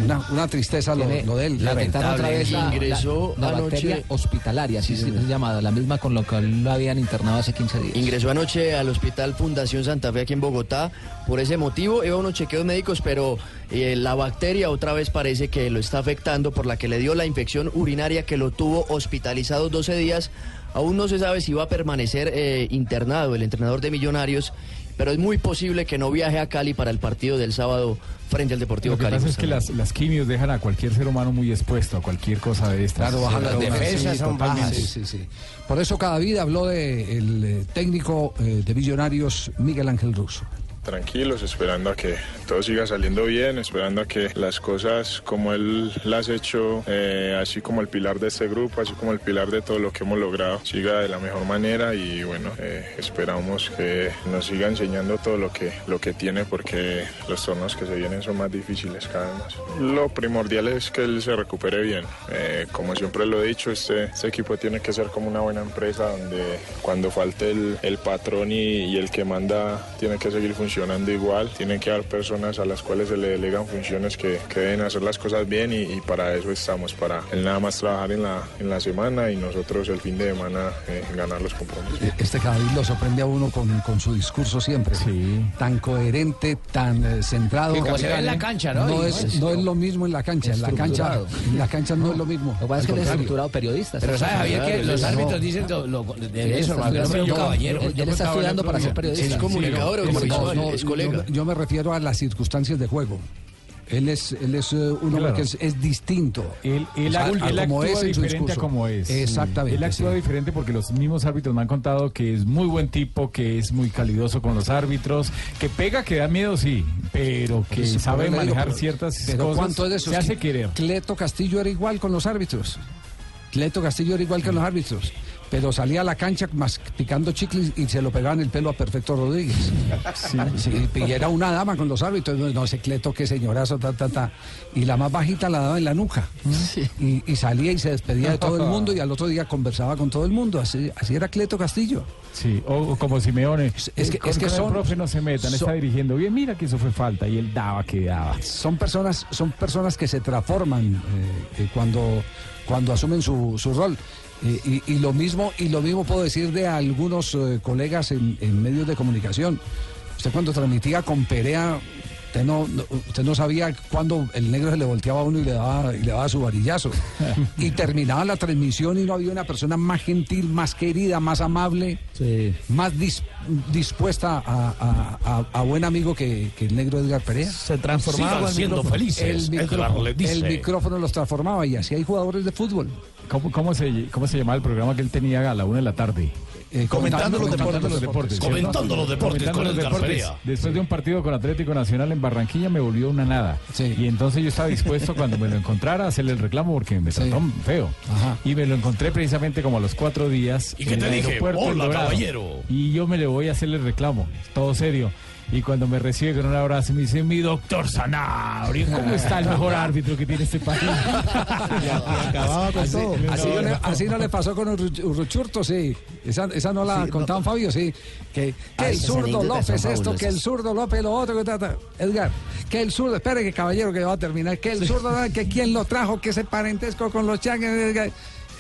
Una, una tristeza lo, lo de él. le detectaron otra vez la, Ingresó la- la anoche- bacteria hospitalaria, así se llama, la misma con lo que lo habían internado hace 15 días. Ingresó anoche al Hospital Fundación Santa Fe aquí en Bogotá. Por ese motivo, iba a unos chequeos médicos, pero eh, la bacteria otra vez parece que lo está afectando por la que le dio la infección urinaria que lo tuvo hospitalizado 12 días. Aún no se sabe si va a permanecer eh, internado el entrenador de Millonarios, pero es muy posible que no viaje a Cali para el partido del sábado frente al Deportivo Lo que Cali. pasa es que las, las quimios dejan a cualquier ser humano muy expuesto a cualquier cosa de estas. Claro, bajan las Sí, defensas, son bajas. Sí, sí, sí. Por eso cada vida habló de el eh, técnico eh, de Millonarios, Miguel Ángel Russo. Tranquilos, esperando a que todo siga saliendo bien, esperando a que las cosas como él las ha hecho, eh, así como el pilar de este grupo, así como el pilar de todo lo que hemos logrado, siga de la mejor manera y bueno, eh, esperamos que nos siga enseñando todo lo que, lo que tiene porque los torneos que se vienen son más difíciles cada vez más. Lo primordial es que él se recupere bien. Eh, como siempre lo he dicho, este, este equipo tiene que ser como una buena empresa donde cuando falte el, el patrón y, y el que manda tiene que seguir funcionando igual. Tienen que haber personas a las cuales se le delegan funciones que, que deben hacer las cosas bien y, y para eso estamos, para él nada más trabajar en la, en la semana y nosotros el fin de semana eh, ganar los compromisos. Este cada vez lo sorprende a uno con, con su discurso siempre. Tan coherente, tan eh, centrado. Como se ve en la cancha, ¿no? No es, no es lo mismo en la cancha. En la cancha, en la cancha no es lo mismo. Lo que pasa es que él es estructurado periodista. Pero ¿sí? sabe, Javier, que los No. árbitros dicen lo- lo- de Sí, eso, hermano, él- está estudiando para ser periodista. Es comunicador no, es no, colega. Yo, yo me refiero a las circunstancias de juego. Él es, él es eh, un hombre Claro. que es, es distinto. Él, él, él como actúa es diferente a como es. Exactamente. Él actúa sí. diferente porque los mismos árbitros me han contado que es muy buen tipo, que es muy calidoso con los árbitros, que pega, que da miedo, sí, pero que Pues, sabe manejar pero- ciertas pero cosas. ¿cuánto es de eso? Se hace querer. Cleto Castillo era igual con los árbitros. Cleto Castillo era igual que los árbitros. Pero salía a la cancha masticando chicles y se lo pegaba en el pelo a Perfecto Rodríguez. Sí, y era una dama con los árbitros. No, no, ese Cleto, qué señorazo, ta, ta, ta. Y la más bajita la daba en la nuca. Y, y salía y se despedía de todo el mundo y al otro día conversaba con todo el mundo. Así, así era Cleto Castillo. Sí, o, o como Simeone. es que- Con- es que con el son- profe no se metan, está son- dirigiendo bien. Mira que eso fue falta y él daba que daba. son personas son personas que se transforman eh, eh, cuando cuando asumen su, su rol Eh, y, y lo mismo y lo mismo puedo decir de algunos eh, colegas en, en medios de comunicación. Usted cuando transmitía con Perea usted no, no- usted no sabía cuándo el negro se le volteaba a uno y le daba y le daba su varillazo y terminaba la transmisión y no había una persona más gentil más querida más amable más dis- dispuesta a, a- a- a buen amigo que, que el negro Edgar Perea. Se transformaba siendo micrófono. felices, El micrófono, el micrófono los transformaba y así hay jugadores de fútbol. ¿Cómo, cómo, se, ¿Cómo se llamaba el programa que él tenía a la una de la tarde? Eh, Comentando los deportes. Comentando los deportes Comentando con los deportes. Después de un partido con Atlético Nacional en Barranquilla me volvió una nada. Y entonces yo estaba dispuesto cuando me lo encontrara a hacerle el reclamo porque me trató feo. Y me lo encontré precisamente como a los cuatro días. ¿Y qué en te el dije? Hola, caballero. Y yo me le voy a hacerle el reclamo, todo serio. Y cuando me recibe con un abrazo me dice, mi doctor Sanabria, ¿cómo está el mejor árbitro que tiene este país? acababa con así, todo. así no le, así no le pasó con Urru- Urruchurto, sí. Esa, esa no la contaban Fabio, sí. Que, que Ah, el zurdo López esto, que el zurdo López lo otro, que. Edgar, que el zurdo, espere que caballero que va a terminar, que el zurdo, que quién lo trajo, que ese parentesco con los changues.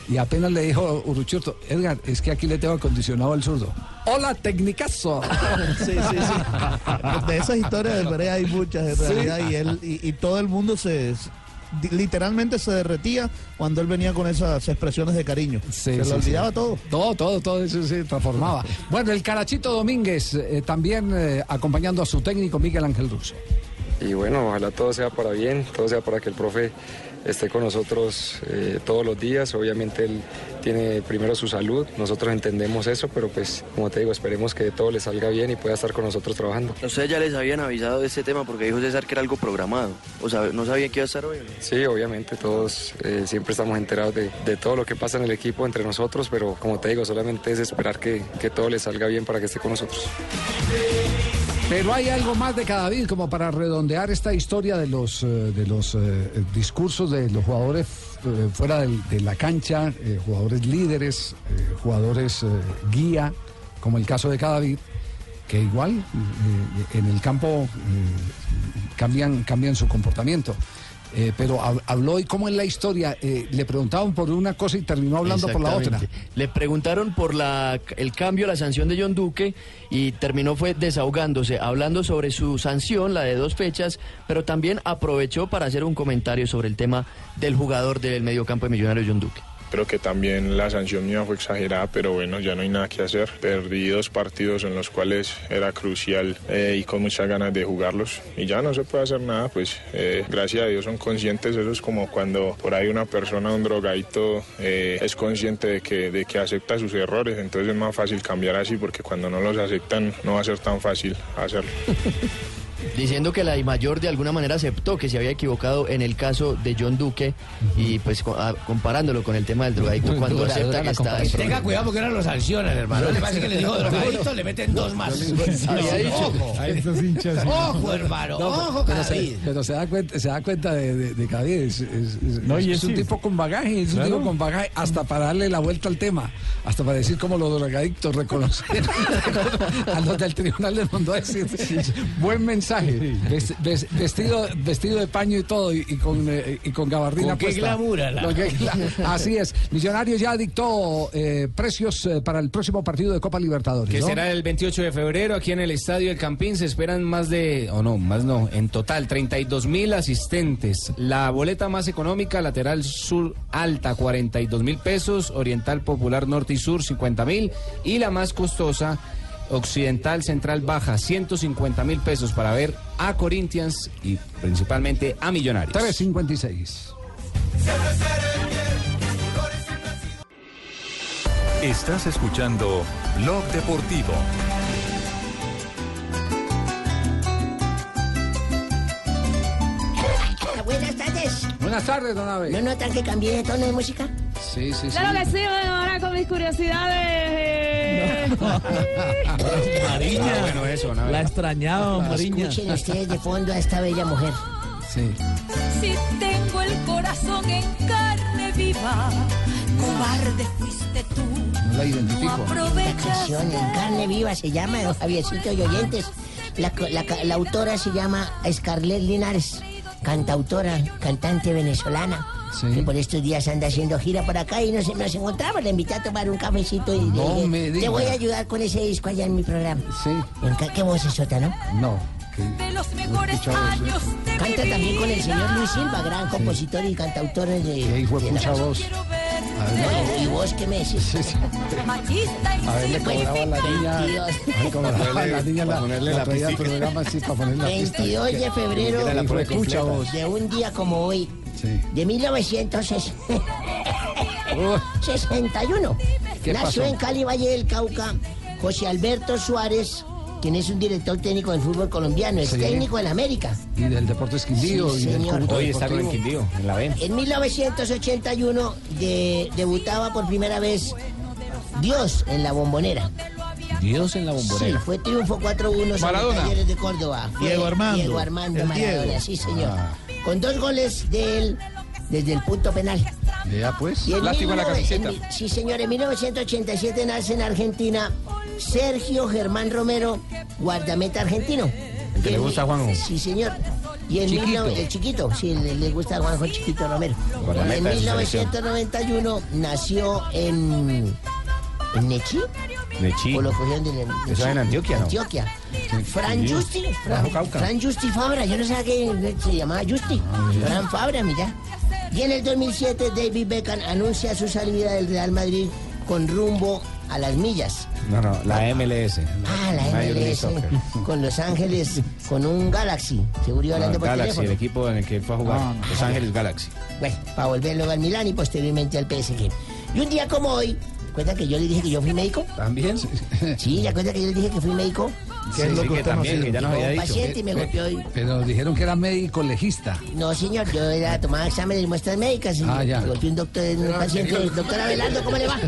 Y apenas le dijo Urruchurto, Edgar, es que aquí le tengo acondicionado al zurdo. ¡Hola, tecnicazo! Sí, sí, sí. De esas historias de Perea hay muchas en Sí. realidad y él y, y todo el mundo se literalmente se derretía cuando él venía con esas expresiones de cariño. se Sí, le sí, olvidaba sí. todo. Todo, todo, todo eso se transformaba. Bueno, el Carachito Domínguez eh, también eh, acompañando a su técnico Miguel Ángel Russo. Y bueno, ojalá todo sea para bien, todo sea para que el profe esté con nosotros eh, todos los días. Obviamente él tiene primero su salud, nosotros entendemos eso, pero pues como te digo, esperemos que todo le salga bien y pueda estar con nosotros trabajando. Ustedes ya les habían avisado de este tema porque dijo César que era algo programado. O sea, no sabían que iba a estar hoy. Sí, obviamente todos eh, siempre estamos enterados de, de todo lo que pasa en el equipo entre nosotros, pero como te digo, solamente es esperar que, que todo le salga bien para que esté con nosotros. Pero hay algo más de cada vez como para redondear esta historia de los, eh, de los eh, discursos de los jugadores eh, fuera de la cancha, jugadores líderes, jugadores guía, como el caso de Cadavid. que igual en el campo cambian, cambian su comportamiento. Eh, pero hab- habló y cómo es la historia. Eh, le preguntaban por una cosa y terminó hablando por la otra. Le preguntaron por la, el cambio, la sanción de John Duque y terminó fue desahogándose, hablando sobre su sanción, la de dos fechas, pero también aprovechó para hacer un comentario sobre el tema del jugador del mediocampo de Millonarios, John Duque. Creo que también la sanción mía fue exagerada, pero bueno, ya no hay nada que hacer. Perdí dos partidos en los cuales era crucial eh, y con muchas ganas de jugarlos. Y ya no se puede hacer nada, pues eh, gracias a Dios son conscientes. Eso es como cuando por ahí una persona, un drogadito, eh, es consciente de que, de que acepta sus errores. Entonces es más fácil cambiar así porque cuando no los aceptan no va a ser tan fácil hacerlo. Diciendo que la mayor de alguna manera aceptó que se había equivocado en el caso de John Duque y pues co- ah, comparándolo con el tema del drogadicto cuando Dura, acepta dura que la está... comparación. Tenga cuidado porque ahora lo sancionan, hermano. Le parece que le dijo drogadito, le meten dos más. Había dicho. Ojo. A estos hinchas. Ojo, hermano. Ojo, pero, se, David. pero se da cuenta, se da cuenta de, de, es, es- es- No, y es es un sí. tipo con bagaje, es un Claro. tipo con bagaje hasta para darle la vuelta al tema, hasta para decir como los drogadictos reconocen a los del tribunal les mandó a decir buen mensaje, Ves- ves- vestido, vestido de paño y todo y, y con, eh, y con gabardina Con qué puesta. glamour, ala. Con qué gla- Así es, Millonarios ya dictó eh, precios eh, para el próximo partido de Copa Libertadores. Que ¿no? será el 28 de febrero aquí en el Estadio El Campín. Se esperan más de, o no, más no, en total 32 mil asistentes. La boleta más económica, lateral sur alta, 42 mil pesos, oriental popular norte y sur, 50 mil. Y la más costosa, occidental central baja, 150 mil pesos para ver a Corinthians y principalmente a Millonarios. 356. Estás escuchando Blog Deportivo. Buenas tardes, don Abe. ¿No notan que cambié de tono de música? Sí, sí, sí. Claro que sí, bueno, ahora con mis curiosidades. Mariña. bueno eso, ¿no? La extrañaba, Mariña. Escuchen ustedes de fondo a esta bella mujer. Sí. Si tengo el corazón en carne viva, cobarde fuiste tú. No la identifico. Esta canción en carne viva se llama, don Javiercito y oyentes. La, la la autora se llama Scarlett Linares, cantautora, cantante venezolana. Sí. Que por estos días anda haciendo gira por acá y nos, nos encontramos. Le invité a tomar un cafecito y No le te voy a ayudar con ese disco allá en mi programa. Sí. ¿Qué voz es sota, no? No. De los mejores años de mi Canta también con el señor Luis Silva, gran Sí. compositor y cantautor de. Qué hijo de de la- pucha voz. A ver, No, ¿Y vos qué me decís? Sí, sí. Machista y A ver, le cobraba la niña. Le cobraba a la niña la, la traía al programa así para ponerle la pista. 22 de febrero de un día como hoy, Sí. de 1961. ¿Qué Nació en Cali, Valle del Cauca, José Alberto Suárez, quien es un director técnico del fútbol colombiano, es Sí. técnico del América. Y del Deportes Quindío Sí, y del señor. Hoy está con el Deportivo. Quindío, en la B. En 1981 de- debutaba por primera vez Dios en la bombonera. Dios en la Sí, bombonera. fue triunfo 4-1 sobre Maradona. Talleres de Córdoba. Fue Diego Armando. Diego Armando Maradona, Diego. sí señor. Ah. Con dos goles de él desde el punto penal. Vea pues. Lástima la 19 camiseta. en sí señor, en 1987 nace en Argentina Sergio Germán Romero, guardameta argentino. El que le gusta a Juanjo. Sí señor. Y en Chiquito. 19 el chiquito, sí, le, le gusta a Juanjo Chiquito Romero. Guardameta en de su selección. 1991 nació en, en Nechi. De Chi. O lo cogieron de, Eso en Antioquia, ¿no? Antioquia. Fran. Justi, Fran. Fran Justi Fabra, yo no sabía que se llamaba Justi. Fran Fabra, mira. Y en el 2007 David Beckham anuncia su salida del Real Madrid con rumbo a las millas. No, no, la MLS. Ah, la Major MLS con Los Ángeles, con un Galaxy. Seguro iba hablando No, por Galaxy, teléfono. el equipo en el que fue a jugar. No, no. Los Ángeles Galaxy. Bueno, para volver luego al Milán y posteriormente al PSG. Y un día como hoy, ¿cuenta que yo le dije que yo fui médico? ¿También? Sí, ¿ya cuenta que yo le dije que fui médico? ¿Qué es lo sí, que no también, que ya nos había Un dicho. paciente y me golpeó y... Pero dijeron que era médico legista. No, señor, yo era tomaba exámenes y muestras médicas y Ah, ya. me golpeó un doctor, un paciente, doctor Abelardo, ¿cómo le va?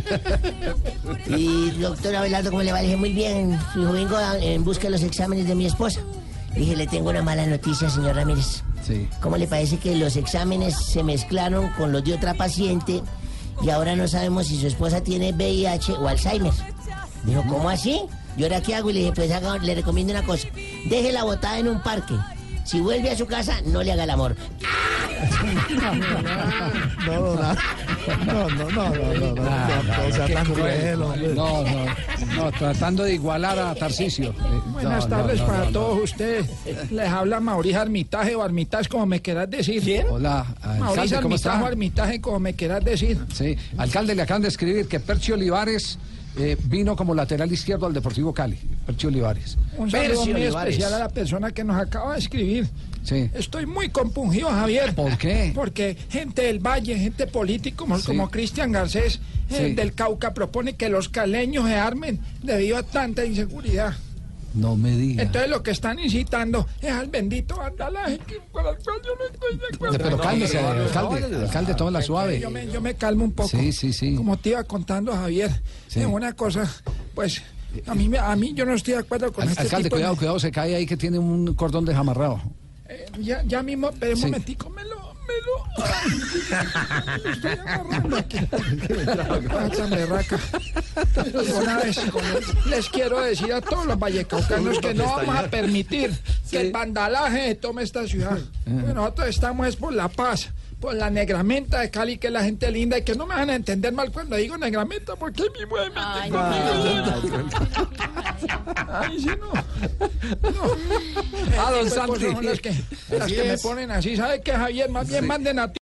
Y doctor Abelardo, ¿cómo le va? Le dije, muy bien, hijo, vengo a- en busca de los exámenes de mi esposa. Le dije, le tengo una mala noticia, señor Ramírez. Sí. ¿Cómo le parece que los exámenes se mezclaron con los de otra paciente y ahora no sabemos si su esposa tiene VIH o Alzheimer? Dijo, ¿cómo así? ¿Y ahora qué hago? Y le dije, pues haga- le recomiendo una cosa. Deje la botada en un parque. Si vuelve a su casa, no le haga el amor. No, no, no. No, no, no, no, no, no, no, no, sea tan cruel. hombre. No, no, no, tratando de igualar a Tarcisio. Eh, Buenas tardes no, para no, no. todos ustedes. Les habla Mauricio Armitaje o Armitage, como me quieras decir. Hola, alcalde, Mauricio ¿cómo Armitaje o Armitaje, como me quieras decir. Sí, alcalde, le acaban de escribir que Percio Olivares eh, vino como lateral izquierdo al Deportivo Cali. Percio Olivares. Un saludo muy Olivares. especial a la persona que nos acaba de escribir. Sí. Estoy muy compungido, Javier. ¿Por qué? Porque gente del Valle, gente política como, Sí. como Cristian Garcés eh, Sí. del Cauca propone que los caleños se armen debido a tanta inseguridad. No me diga. Entonces lo que están incitando es al bendito vandalaje que- con el cual yo no estoy de acuerdo. Pero cálmese, alcalde, alcalde, toma la suave. Yo me, yo me calmo un poco. Sí, sí, sí. Como te iba contando, Javier, es una cosa, pues, a mí, a mí yo no estoy de acuerdo con Al- este alcalde, tipo de- cuidado, cuidado, se cae ahí que tiene un cordón desamarrado. Eh, ya, ya mismo, pero un Sí. momentico, me lo, me lo... Lo estoy agarrando aquí. Una vez, les quiero decir a todos los vallecaucanos que no vamos a permitir que el vandalaje tome esta ciudad. Bueno, nosotros estamos es por la paz, por la negramenta de Cali, que es la gente linda, y que no me van a entender mal cuando digo negramenta, porque mi mueve Ay, conmigo. Ay, sí, no. Ah, don tipo de Santi. las que, las que me ponen así. ¿Sabe qué, Javier? Más bien manden a ti